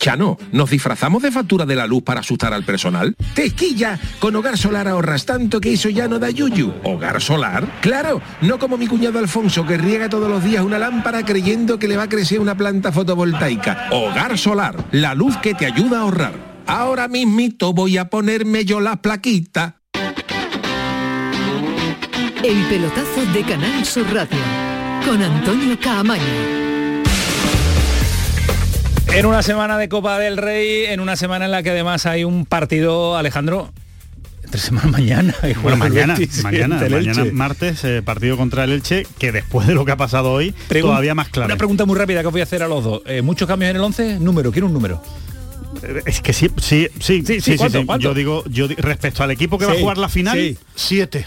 Chano, ¿nos disfrazamos de factura de la luz para asustar al personal? ¡Tequilla! Con Hogar Solar ahorras tanto que eso ya no da yuyu. ¿Hogar Solar? Claro, no como mi cuñado Alfonso que riega todos los días una lámpara creyendo que le va a crecer una planta fotovoltaica. Hogar Solar, la luz que te ayuda a ahorrar. Ahora mismito voy a ponerme yo la plaquita. El pelotazo de Canal Sur Radio con Antonio Caamaño. En una semana de Copa del Rey, en una semana en la que además hay un partido, Alejandro, entre semana mañana. y Bueno, mañana, mañana, mañana martes, eh, partido contra el Elche, que después de lo que ha pasado hoy, Pregun- todavía más claro. Una pregunta muy rápida que os voy a hacer a los dos. Eh, ¿Muchos cambios en el 11? Número, quiero un número. Es que sí, sí, sí, sí, sí, ¿cuánto, sí. cuánto? Yo digo, yo respecto al equipo que va a jugar la final, siete.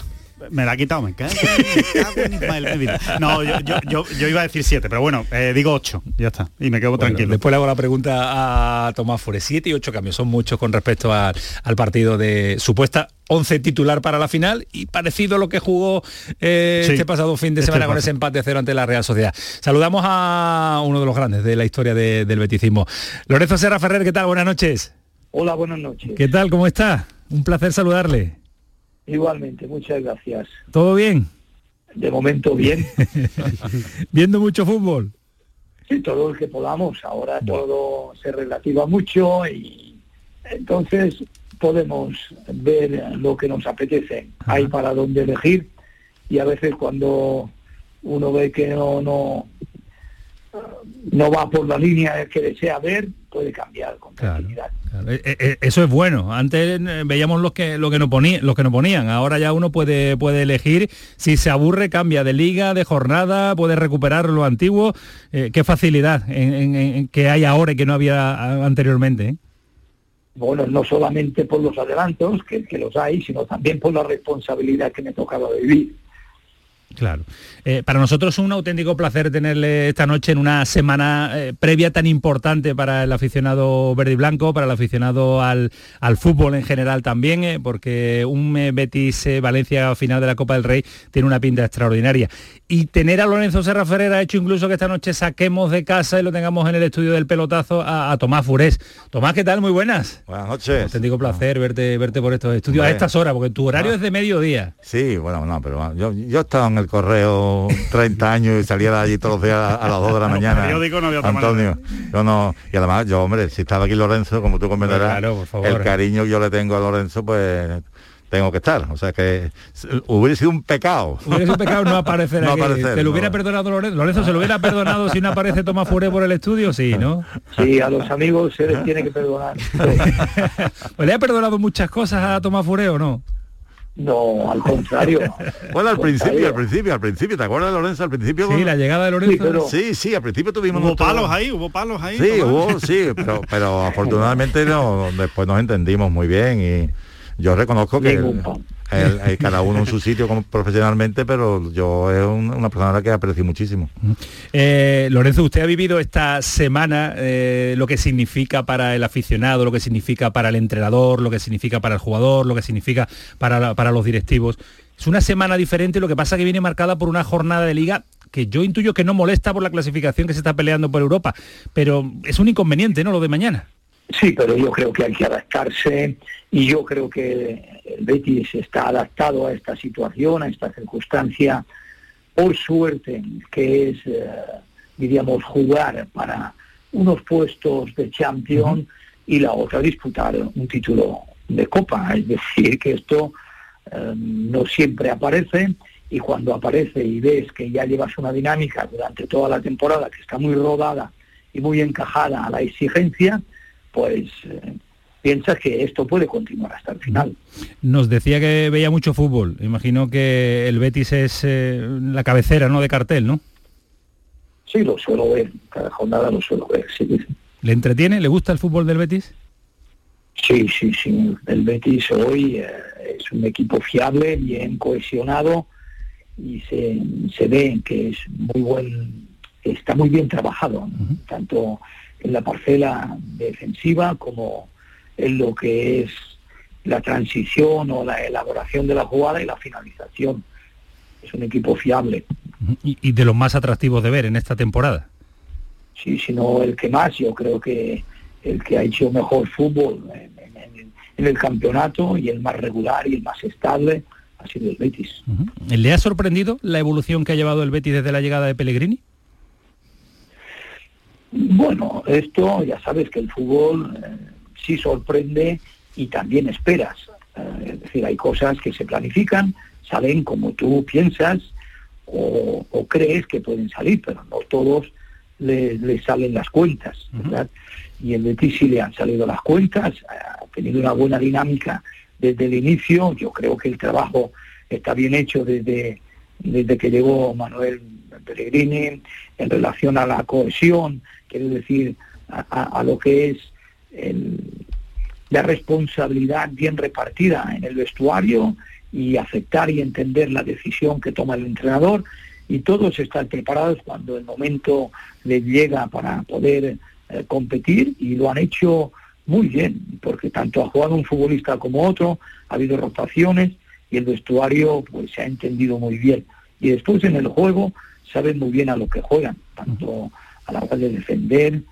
Me la ha quitado, me cae. No, yo, yo, yo- yo iba a decir siete, pero bueno, eh, digo ocho, ya está. Y me quedo Bueno, tranquilo. Después le hago la pregunta a Tomás Fure. Siete y ocho cambios, son muchos con respecto al, al partido de supuesta 11 titular para la final y parecido a lo que jugó eh, Sí, este pasado fin de este semana con ese empate a cero ante la Real Sociedad. Saludamos a uno de los grandes de la historia de- del beticismo. Lorenzo Serra Ferrer, ¿qué tal? Buenas noches. Hola, buenas noches. ¿Qué tal? ¿Cómo está? Un placer saludarle. Igualmente, muchas gracias. ¿Todo bien? De momento bien. Viendo mucho fútbol. Sí, todo el que podamos. Ahora todo se relativa mucho y entonces podemos ver lo que nos apetece. Hay para dónde elegir y a veces cuando uno ve que no no no va por la línea que desea ver, puede cambiar con tranquilidad. Claro, eh, eh, Eso es bueno. Antes eh, veíamos los que lo que nos ponían, los que nos ponían. Ahora ya uno puede puede elegir. Si se aburre, cambia de liga, de jornada, puede recuperar lo antiguo. Eh, qué facilidad en- en- en- que hay ahora y que no había anteriormente. ¿eh? Bueno, no solamente por los adelantos, que, que los hay, sino también por la responsabilidad que me tocaba vivir. Claro. Eh, para nosotros es un auténtico placer tenerle esta noche en una semana eh, previa tan importante para el aficionado verde y blanco, para el aficionado al, al fútbol en general también, eh, porque un Betis Valencia final de la Copa del Rey tiene una pinta extraordinaria. Y tener a Lorenzo Serra Ferrer ha hecho incluso que esta noche saquemos de casa y lo tengamos en el estudio del pelotazo a, a Tomás Furés. Tomás, ¿qué tal? Muy buenas. Buenas noches. Auténtico placer verte, verte por estos estudios a estas horas, porque tu horario Ah. es de mediodía. Sí, bueno, no, pero yo, yo he estado en el correo 30 años y salía de allí todos los días a, a las 2 de la No, mañana. periódico no había otra Antonio, yo no, y además yo, hombre, si estaba aquí Lorenzo, como tú comprenderás, Claro, por favor. el cariño que yo le tengo a Lorenzo, pues tengo que estar. O sea que hubiera sido un pecado. Hubiera sido un pecado no aparecer No aquí. aparecer, ¿Se lo no. hubiera perdonado Lorenzo? ¿Lorenzo se lo hubiera perdonado si no aparece Tomás Furé por el estudio? Sí, ¿no? Sí, a los amigos se les tiene que perdonar. Pues, ¿Le ha perdonado muchas cosas a Tomás Furé o no? No, al contrario. Bueno, al Al principio, contrario. al principio, al principio, ¿te acuerdas de Lorenzo al principio? Sí, la llegada de Lorenzo. Sí, pero- Sí, sí, al principio tuvimos Hubo nuestro- palos ahí, hubo palos ahí. Sí, Tomás. hubo, sí, pero, pero afortunadamente no, después nos entendimos muy bien y yo reconozco que el- el- el- cada uno en su sitio como profesionalmente, pero yo es un- una persona a la que aprecio muchísimo. Eh, Lorenzo, usted ha vivido esta semana eh, lo que significa para el aficionado, lo que significa para el entrenador, lo que significa para el jugador, lo que significa para, la- para los directivos. Es una semana diferente, lo que pasa que viene marcada por una jornada de liga que yo intuyo que no molesta por la clasificación que se está peleando por Europa, pero es un inconveniente, ¿no? Lo de mañana. Sí, pero yo creo que hay que adaptarse y yo creo que el Betis está adaptado a esta situación, a esta circunstancia, por suerte, que es, eh, diríamos, jugar para unos puestos de Champions y la otra disputar un título de Copa. Es decir, que esto eh, no siempre aparece y cuando aparece y ves que ya llevas una dinámica durante toda la temporada que está muy rodada y muy encajada a la exigencia, pues eh, piensas que esto puede continuar hasta el final. Nos decía que veía mucho fútbol. Imagino que el Betis es eh, la cabecera, ¿no? De cartel, ¿no? Sí, lo suelo ver, cada jornada lo suelo ver, sí. ¿Le entretiene? ¿Le gusta el fútbol del Betis? Sí, sí, sí. El Betis hoy eh, es un equipo fiable, bien cohesionado y se, se ve que es muy buen, está muy bien trabajado, ¿no? tanto en la parcela defensiva como en lo que es la transición o la elaboración de la jugada y la finalización. Es un equipo fiable. Y, y de los más atractivos de ver en esta temporada. sí, sino el que más, yo creo que el que ha hecho mejor fútbol en, en- en- en el campeonato y el más regular y el más estable ha sido el Betis. ¿Le ha sorprendido la evolución que ha llevado el Betis desde la llegada de Pellegrini? Bueno, esto ya sabes que el fútbol eh, sí sorprende y también esperas. Eh, es decir, hay cosas que se planifican, salen como tú piensas o, o crees que pueden salir, pero no todos les, les salen las cuentas, ¿verdad? Y el Betis sí le han salido las cuentas, ha tenido una buena dinámica desde el inicio, yo creo que el trabajo está bien hecho desde, desde que llegó Manuel Pellegrini en relación a la cohesión, quiero decir, a, lo que es el- la responsabilidad bien repartida en el vestuario y aceptar y entender la decisión que toma el entrenador y todos están preparados cuando el momento les llega para poder eh, competir y lo han hecho muy bien, porque tanto ha jugado un futbolista como otro, ha habido rotaciones y el vestuario pues se ha entendido muy bien. Y después en el juego saben muy bien a lo que juegan, tanto a la hora de defender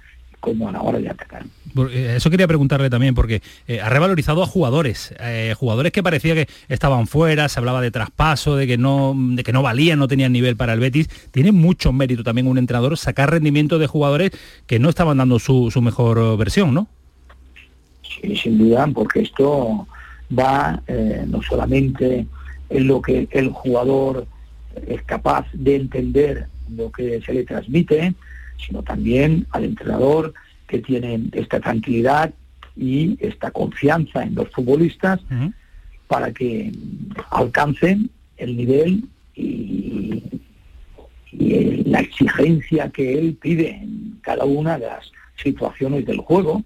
como a la hora de atacar. Eh, Eso quería preguntarle también, porque eh, ha revalorizado a jugadores, eh, jugadores que parecía que estaban fuera, se hablaba de traspaso, de que no, de que no valían, no tenían nivel para el Betis. Tiene mucho mérito también un entrenador sacar rendimiento de jugadores que no estaban dando su, su mejor versión, ¿no? Sí, sin duda, porque esto va eh, no solamente en lo que el jugador es capaz de entender lo que se le transmite, sino también al entrenador que tiene esta tranquilidad y esta confianza en los futbolistas para que alcancen el nivel y, y, la exigencia que él pide en cada una de las situaciones del juego.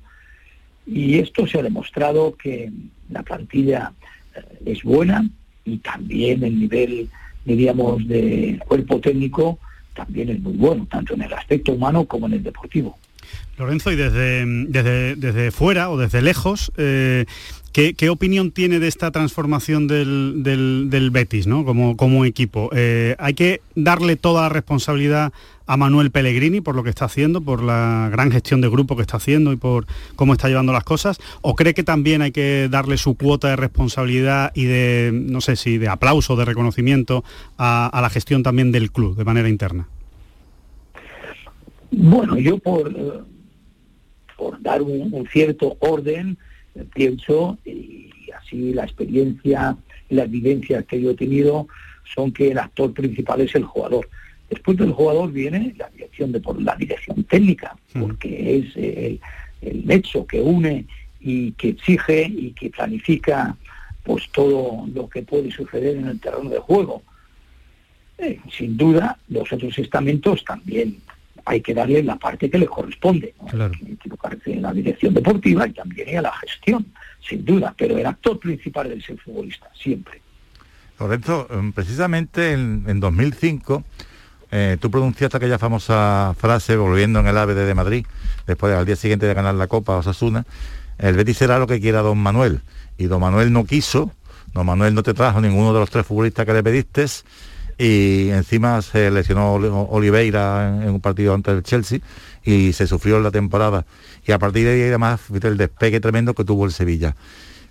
Y esto se ha demostrado que la plantilla eh, es buena y también el nivel, diríamos, de cuerpo técnico también es muy bueno, tanto en el aspecto humano como en el deportivo. Lorenzo, y desde, desde, desde fuera o desde lejos, eh, ¿qué, opinión tiene de esta transformación del, del- Betis ¿no? como, como equipo? Eh, ¿Hay que darle toda la responsabilidad a Manuel Pellegrini por lo que está haciendo, por la gran gestión de grupo que está haciendo y por cómo está llevando las cosas? ¿O cree que también hay que darle su cuota de responsabilidad y de, no sé si de aplauso, de reconocimiento a, la gestión también del club de manera interna? Bueno, yo por, eh, por dar un, cierto orden, pienso, y así la experiencia las vivencias que yo he tenido son que el actor principal es el jugador. Después del jugador viene la dirección de por la dirección técnica, porque es el, el nexo que une y que exige y que planifica pues todo lo que puede suceder en el terreno de juego. Eh, sin duda, los otros estamentos también hay que darle la parte que le corresponde, ¿no? equivocarse en la dirección deportiva y también a la gestión, sin duda, pero el actor principal es el futbolista, siempre. Lorenzo, em, precisamente en, 2005 eh, tú pronunciaste aquella famosa frase volviendo en el AVE de Madrid, después al día siguiente de ganar la Copa Osasuna, el Betis será lo que quiera don Manuel, y don Manuel no quiso, don Manuel no te trajo ninguno de los tres futbolistas que le pediste, y encima se lesionó Oliveira en, un partido ante el Chelsea y se sufrió la temporada. Y a partir de ahí además el despegue tremendo que tuvo el Sevilla.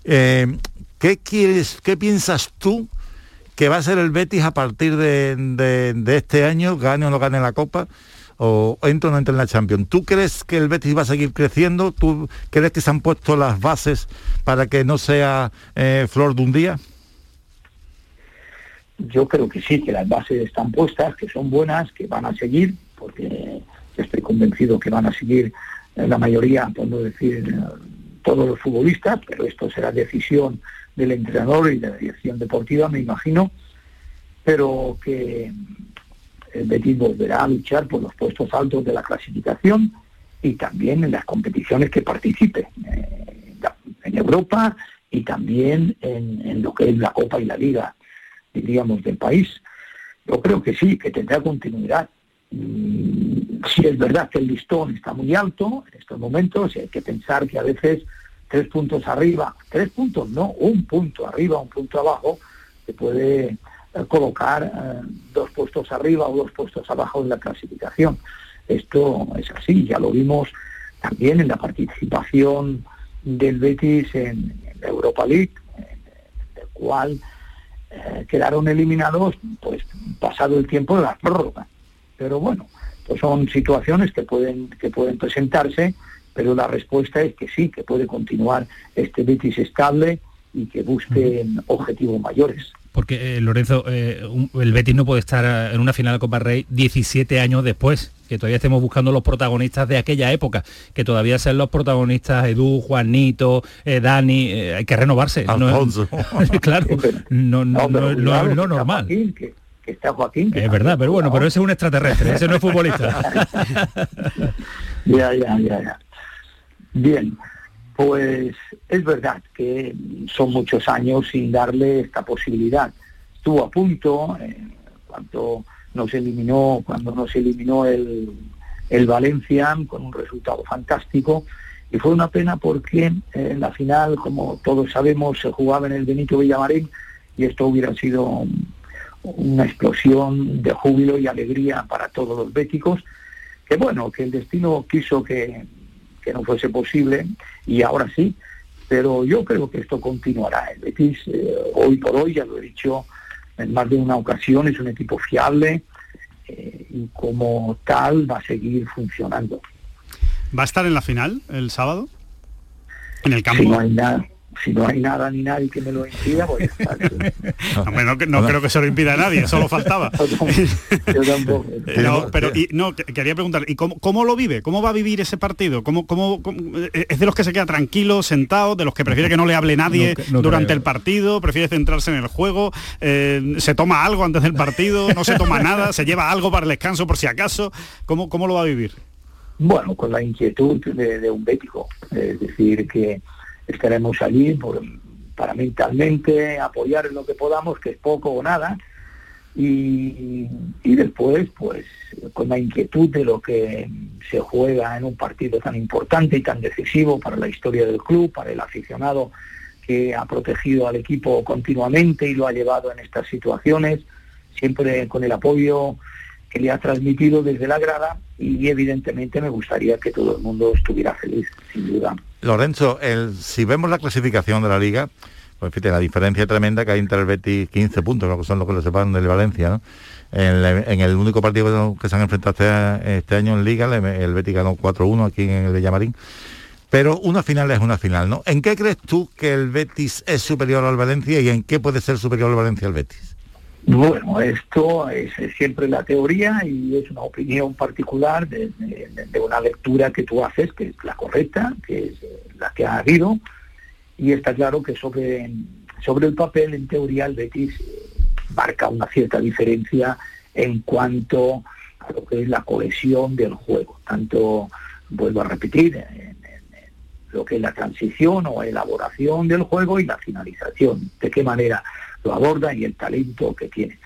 Eh, ¿Qué quieres, qué piensas tú que va a ser el Betis a partir de, este año, gane o no gane la Copa, o entre o no entre en la Champions. ¿Tú crees que el Betis va a seguir creciendo? ¿Tú crees que se han puesto las bases para que no sea eh, flor de un día? Yo creo que sí, que las bases están puestas, que son buenas, que van a seguir, porque estoy convencido que van a seguir eh, la mayoría, por no decir eh, todos los futbolistas, pero esto será decisión del entrenador y de la dirección deportiva, me imagino, pero que el Betis volverá a luchar por los puestos altos de la clasificación y también en las competiciones que participe, eh, en Europa y también en, lo que es la Copa y la Liga, diríamos, del país. Yo creo que sí, que tendrá continuidad. si es verdad que el listón está muy alto en estos momentos y hay que pensar que a veces tres puntos arriba, tres puntos no, un punto arriba, un punto abajo, se puede eh, colocar eh, dos puestos arriba o dos puestos abajo en la clasificación. Esto es así, ya lo vimos también en la participación del Betis en, Europa League, en, el cual eh, quedaron eliminados pues pasado el tiempo de la prórroga. Pero bueno, pues son situaciones que pueden, que pueden presentarse pero la respuesta es que sí, que puede continuar este Betis estable y que busque objetivos mayores. Porque, eh, Lorenzo, eh, el Betis no puede estar en una final de Copa Rey 17 años después, que todavía estemos buscando los protagonistas de aquella época, que todavía sean los protagonistas Edu, Juanito, Dani, hay que renovarse. Alfonso. claro, no, no, no, no, no normal. que, está Joaquín. es verdad, pero bueno, pero ese es un extraterrestre, ese no es futbolista. ya, ya, ya, ya. Bien, pues es verdad que son muchos años sin darle esta posibilidad. Estuvo a punto eh, cuando nos eliminó, cuando nos eliminó el, el, Valencia con un resultado fantástico y fue una pena porque eh, en la final, como todos sabemos, se jugaba en el Benito Villamarín y esto hubiera sido una explosión de júbilo y alegría para todos los béticos, que bueno, que el destino quiso que que no fuese posible y ahora sí, pero yo creo que esto continuará. El Betis, eh, hoy por hoy, ya lo he dicho en más de una ocasión, es un equipo fiable eh, y como tal va a seguir funcionando. ¿Va a estar en la final el sábado? ¿En el campo? no hay nada si no hay nada ni nadie que me lo impida, pues no, creo que se lo impida a nadie, solo faltaba. Yo tampoco. No, pero no, quería preguntar, ¿y cómo, lo vive? ¿Cómo va a vivir ese partido? ¿Cómo, cómo, eh, es de los que se queda tranquilo, sentado, de los que prefiere que no le hable nadie durante el partido, prefiere centrarse en el juego, eh, se toma algo antes del partido, no se toma nada, se lleva algo para el descanso por si acaso? ¿Cómo, cómo lo va a vivir? Bueno, con la inquietud de, de un bético, es decir, que estaremos allí para mentalmente apoyar en lo que podamos, que es poco o nada, y, después, pues, con la inquietud de lo que se juega en un partido tan importante y tan decisivo para la historia del club, para el aficionado que ha protegido al equipo continuamente y lo ha llevado en estas situaciones, siempre con el apoyo que le ha transmitido desde la grada y evidentemente me gustaría que todo el mundo estuviera feliz, sin duda. Lorenzo, si vemos la clasificación de la liga, pues fíjate, la diferencia tremenda que hay entre el Betis, 15 puntos, que son los que lo separan del Valencia, ¿no? En, el único partido que se han enfrentado este, este año en Liga, el, Betis ganó 4-1 aquí en el Villamarín. Pero una final es una final, ¿no? ¿En qué crees tú que el Betis es superior al Valencia y en qué puede ser superior al Valencia al Betis? Bueno, esto es, siempre la teoría y es una opinión particular de, una lectura que tú haces, que es la correcta, que es la que ha habido, y está claro que sobre, sobre el papel, en teoría, el Betis marca una cierta diferencia en cuanto a lo que es la cohesión del juego. Tanto, vuelvo a repetir, en, lo que es la transición o elaboración del juego y la finalización. De qué manera lo aborda y el talento que tiene.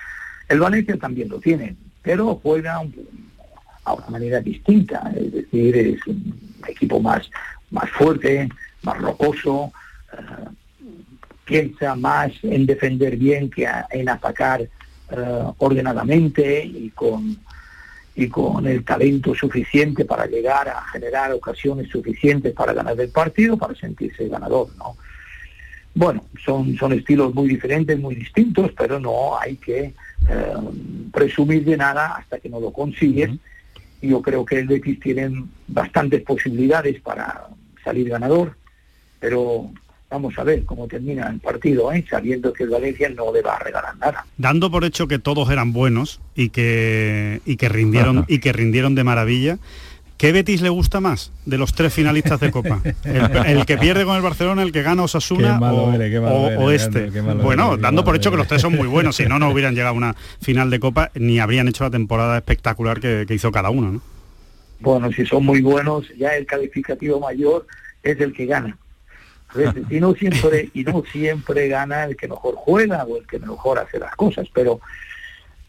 El Valencia también lo tiene, pero juega a una manera distinta, es decir, es un equipo más, más fuerte, más rocoso, eh, piensa más en defender bien que en atacar eh, ordenadamente y con, y con el talento suficiente para llegar a generar ocasiones suficientes para ganar el partido, para sentirse ganador, ¿no? Bueno, son, son estilos muy diferentes, muy distintos, pero no hay que eh, presumir de nada hasta que no lo consigues. Y yo creo que el Betis tiene bastantes posibilidades para salir ganador, pero vamos a ver cómo termina el partido, ¿eh? sabiendo que el Valencia no le va a regalar nada. Dando por hecho que todos eran buenos y que, y que rindieron y que rindieron de maravilla. ¿Qué Betis le gusta más de los tres finalistas de Copa? ¿El, que pierde con el Barcelona, el que gana Osasuna o, este? bueno, dando por hecho que los tres son muy buenos, si no, no hubieran llegado a una final de Copa ni habrían hecho la temporada espectacular que, hizo cada uno. ¿no? Bueno, si son muy buenos, ya el calificativo mayor es el que gana. Y no siempre, y no siempre gana el que mejor juega o el que mejor hace las cosas, pero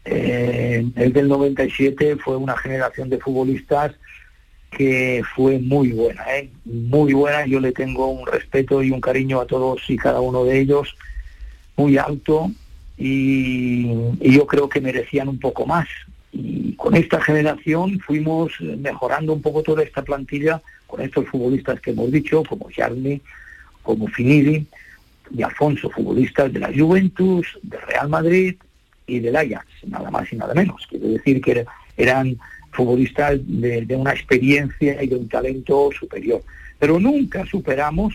eh, el del 97 fue una generación de futbolistas que fue muy buena, ¿eh? muy buena. Yo le tengo un respeto y un cariño a todos y cada uno de ellos muy alto y, yo creo que merecían un poco más. Y con esta generación fuimos mejorando un poco toda esta plantilla con estos futbolistas que hemos dicho, como Jarni, como Finidi y Alfonso, futbolistas de la Juventus, del Real Madrid y del Ajax, nada más y nada menos. Quiero decir que eran futbolistas de, una experiencia y de un talento superior. Pero nunca superamos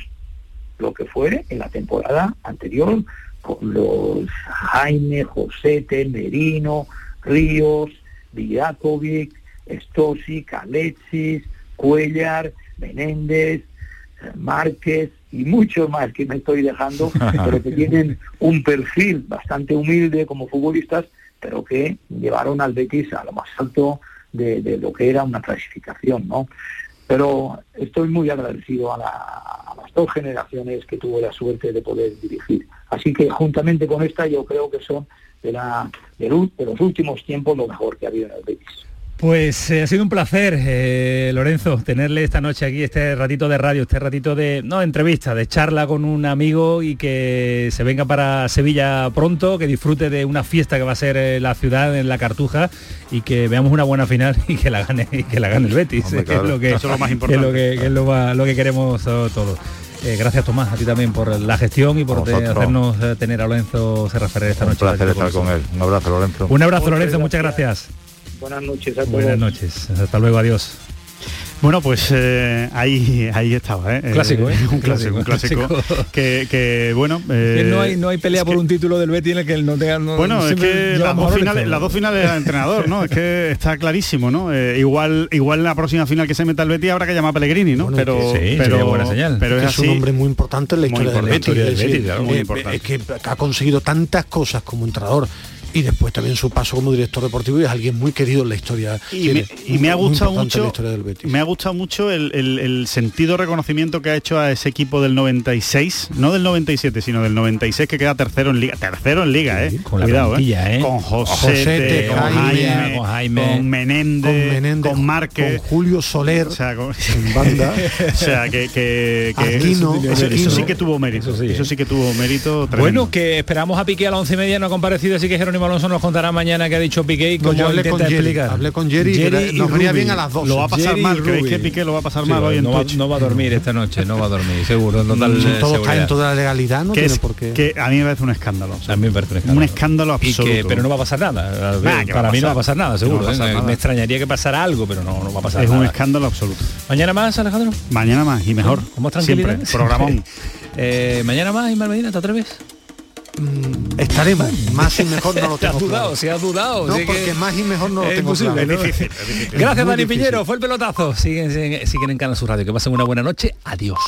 lo que fue en la temporada anterior con los Jaime, Josete, Merino, Ríos, Villakovic, Stosi, Alexis, Cuellar, Menéndez, Márquez y muchos más que me estoy dejando, pero que tienen un perfil bastante humilde como futbolistas, pero que llevaron al Betis a lo más alto de, lo que era una clasificación, ¿no? Pero estoy muy agradecido a, las dos generaciones que tuvo la suerte de poder dirigir. Así que juntamente con esta yo creo que son de, la, de los últimos tiempos lo mejor que ha habido en el Betis. Pues eh, ha sido un placer, eh, Lorenzo, tenerle esta noche aquí, este ratito de radio, este ratito de, no, entrevista, de charla con un amigo y que se venga para Sevilla pronto, que disfrute de una fiesta que va a ser eh, la ciudad en la Cartuja y que veamos una buena final y que la gane, y que la gane el Betis, que es lo que, Eso es lo más importante. Que es lo, que, queremos todos. gracias Tomás, a ti también por la gestión y por hacernos tener a Lorenzo Serra Ferrer esta noche. Un placer estar con él. Un abrazo Lorenzo. Un abrazo Lorenzo, muchas gracias. Buenas noches a todos. Buenas noches. Hasta luego, adiós. Bueno, pues eh, ahí, ahí estaba, ¿eh? Clásico, ¿eh? un clásico, un clásico. que, bueno. Eh, no, hay, no hay pelea por un título del Betis en el que él no tenga. bueno, es que las dos, finales, las dos finales del entrenador, ¿no? Es que está clarísimo, ¿no? Eh, igual, igual la próxima final que se meta el Betis habrá que llamar a Pellegrini, ¿no? pero, sí, pero buena señal. Pero es, un hombre muy importante en la historia, del Betis. Del Betis claro, muy importante. Es que ha conseguido tantas cosas como entrenador y después también su paso como director deportivo y es alguien muy querido en la historia y, me, ha gustado mucho me ha gustado mucho el, sentido reconocimiento que ha hecho a ese equipo del 96 no del 97 sino del 96 que queda tercero en liga tercero en liga eh con Cuidado, la ¿eh? ¿eh? con José con, Jaime, con, Jaime, con Menéndez con, Márquez. con Julio Soler o sea, en banda. O sea que, que, eso, sí que tuvo mérito eso sí, eso sí que tuvo mérito bueno que esperamos a Piqué a las once y media no ha comparecido así que Jerónimo Alonso nos contará mañana que ha dicho Piqué y No, cómo yo hablé con Jerry, explicar. hablé con Jerry, era- nos venía bien a las 12. Lo va a pasar Jerry mal, ¿creéis que Piqué lo va a pasar Sí, mal hoy en no, va, no va a dormir esta noche, no va a dormir, seguro, en total Si eh, todo está en toda la legalidad, no que, tiene es- por qué. que a mí me parece un escándalo. A mí me parece un escándalo. Un escándalo Y absoluto. que, pero no va a pasar nada. Nah, que Para mí no va a pasar. nada, No seguro. pasar ¿eh? nada. Me extrañaría que pasara algo, pero no, no va a pasar es nada. un escándalo absoluto. Mañana más, Alejandro. Mañana más y mejor. ¿Cómo tranquilidad? Siempre. Programón. Eh, mañana más, Ismael Medina, ¿te atreves? Estaremos. Más y mejor no lo tengo dudado, claro. se ha dudado. No, que- porque más y mejor no lo tengo claro. ¿no? difícil, es difícil. Gracias, Dani difícil. Piñero. Fue el pelotazo. Siguen, siguen, siguen en Canal Sur Radio. Que pasen una buena noche. Adiós.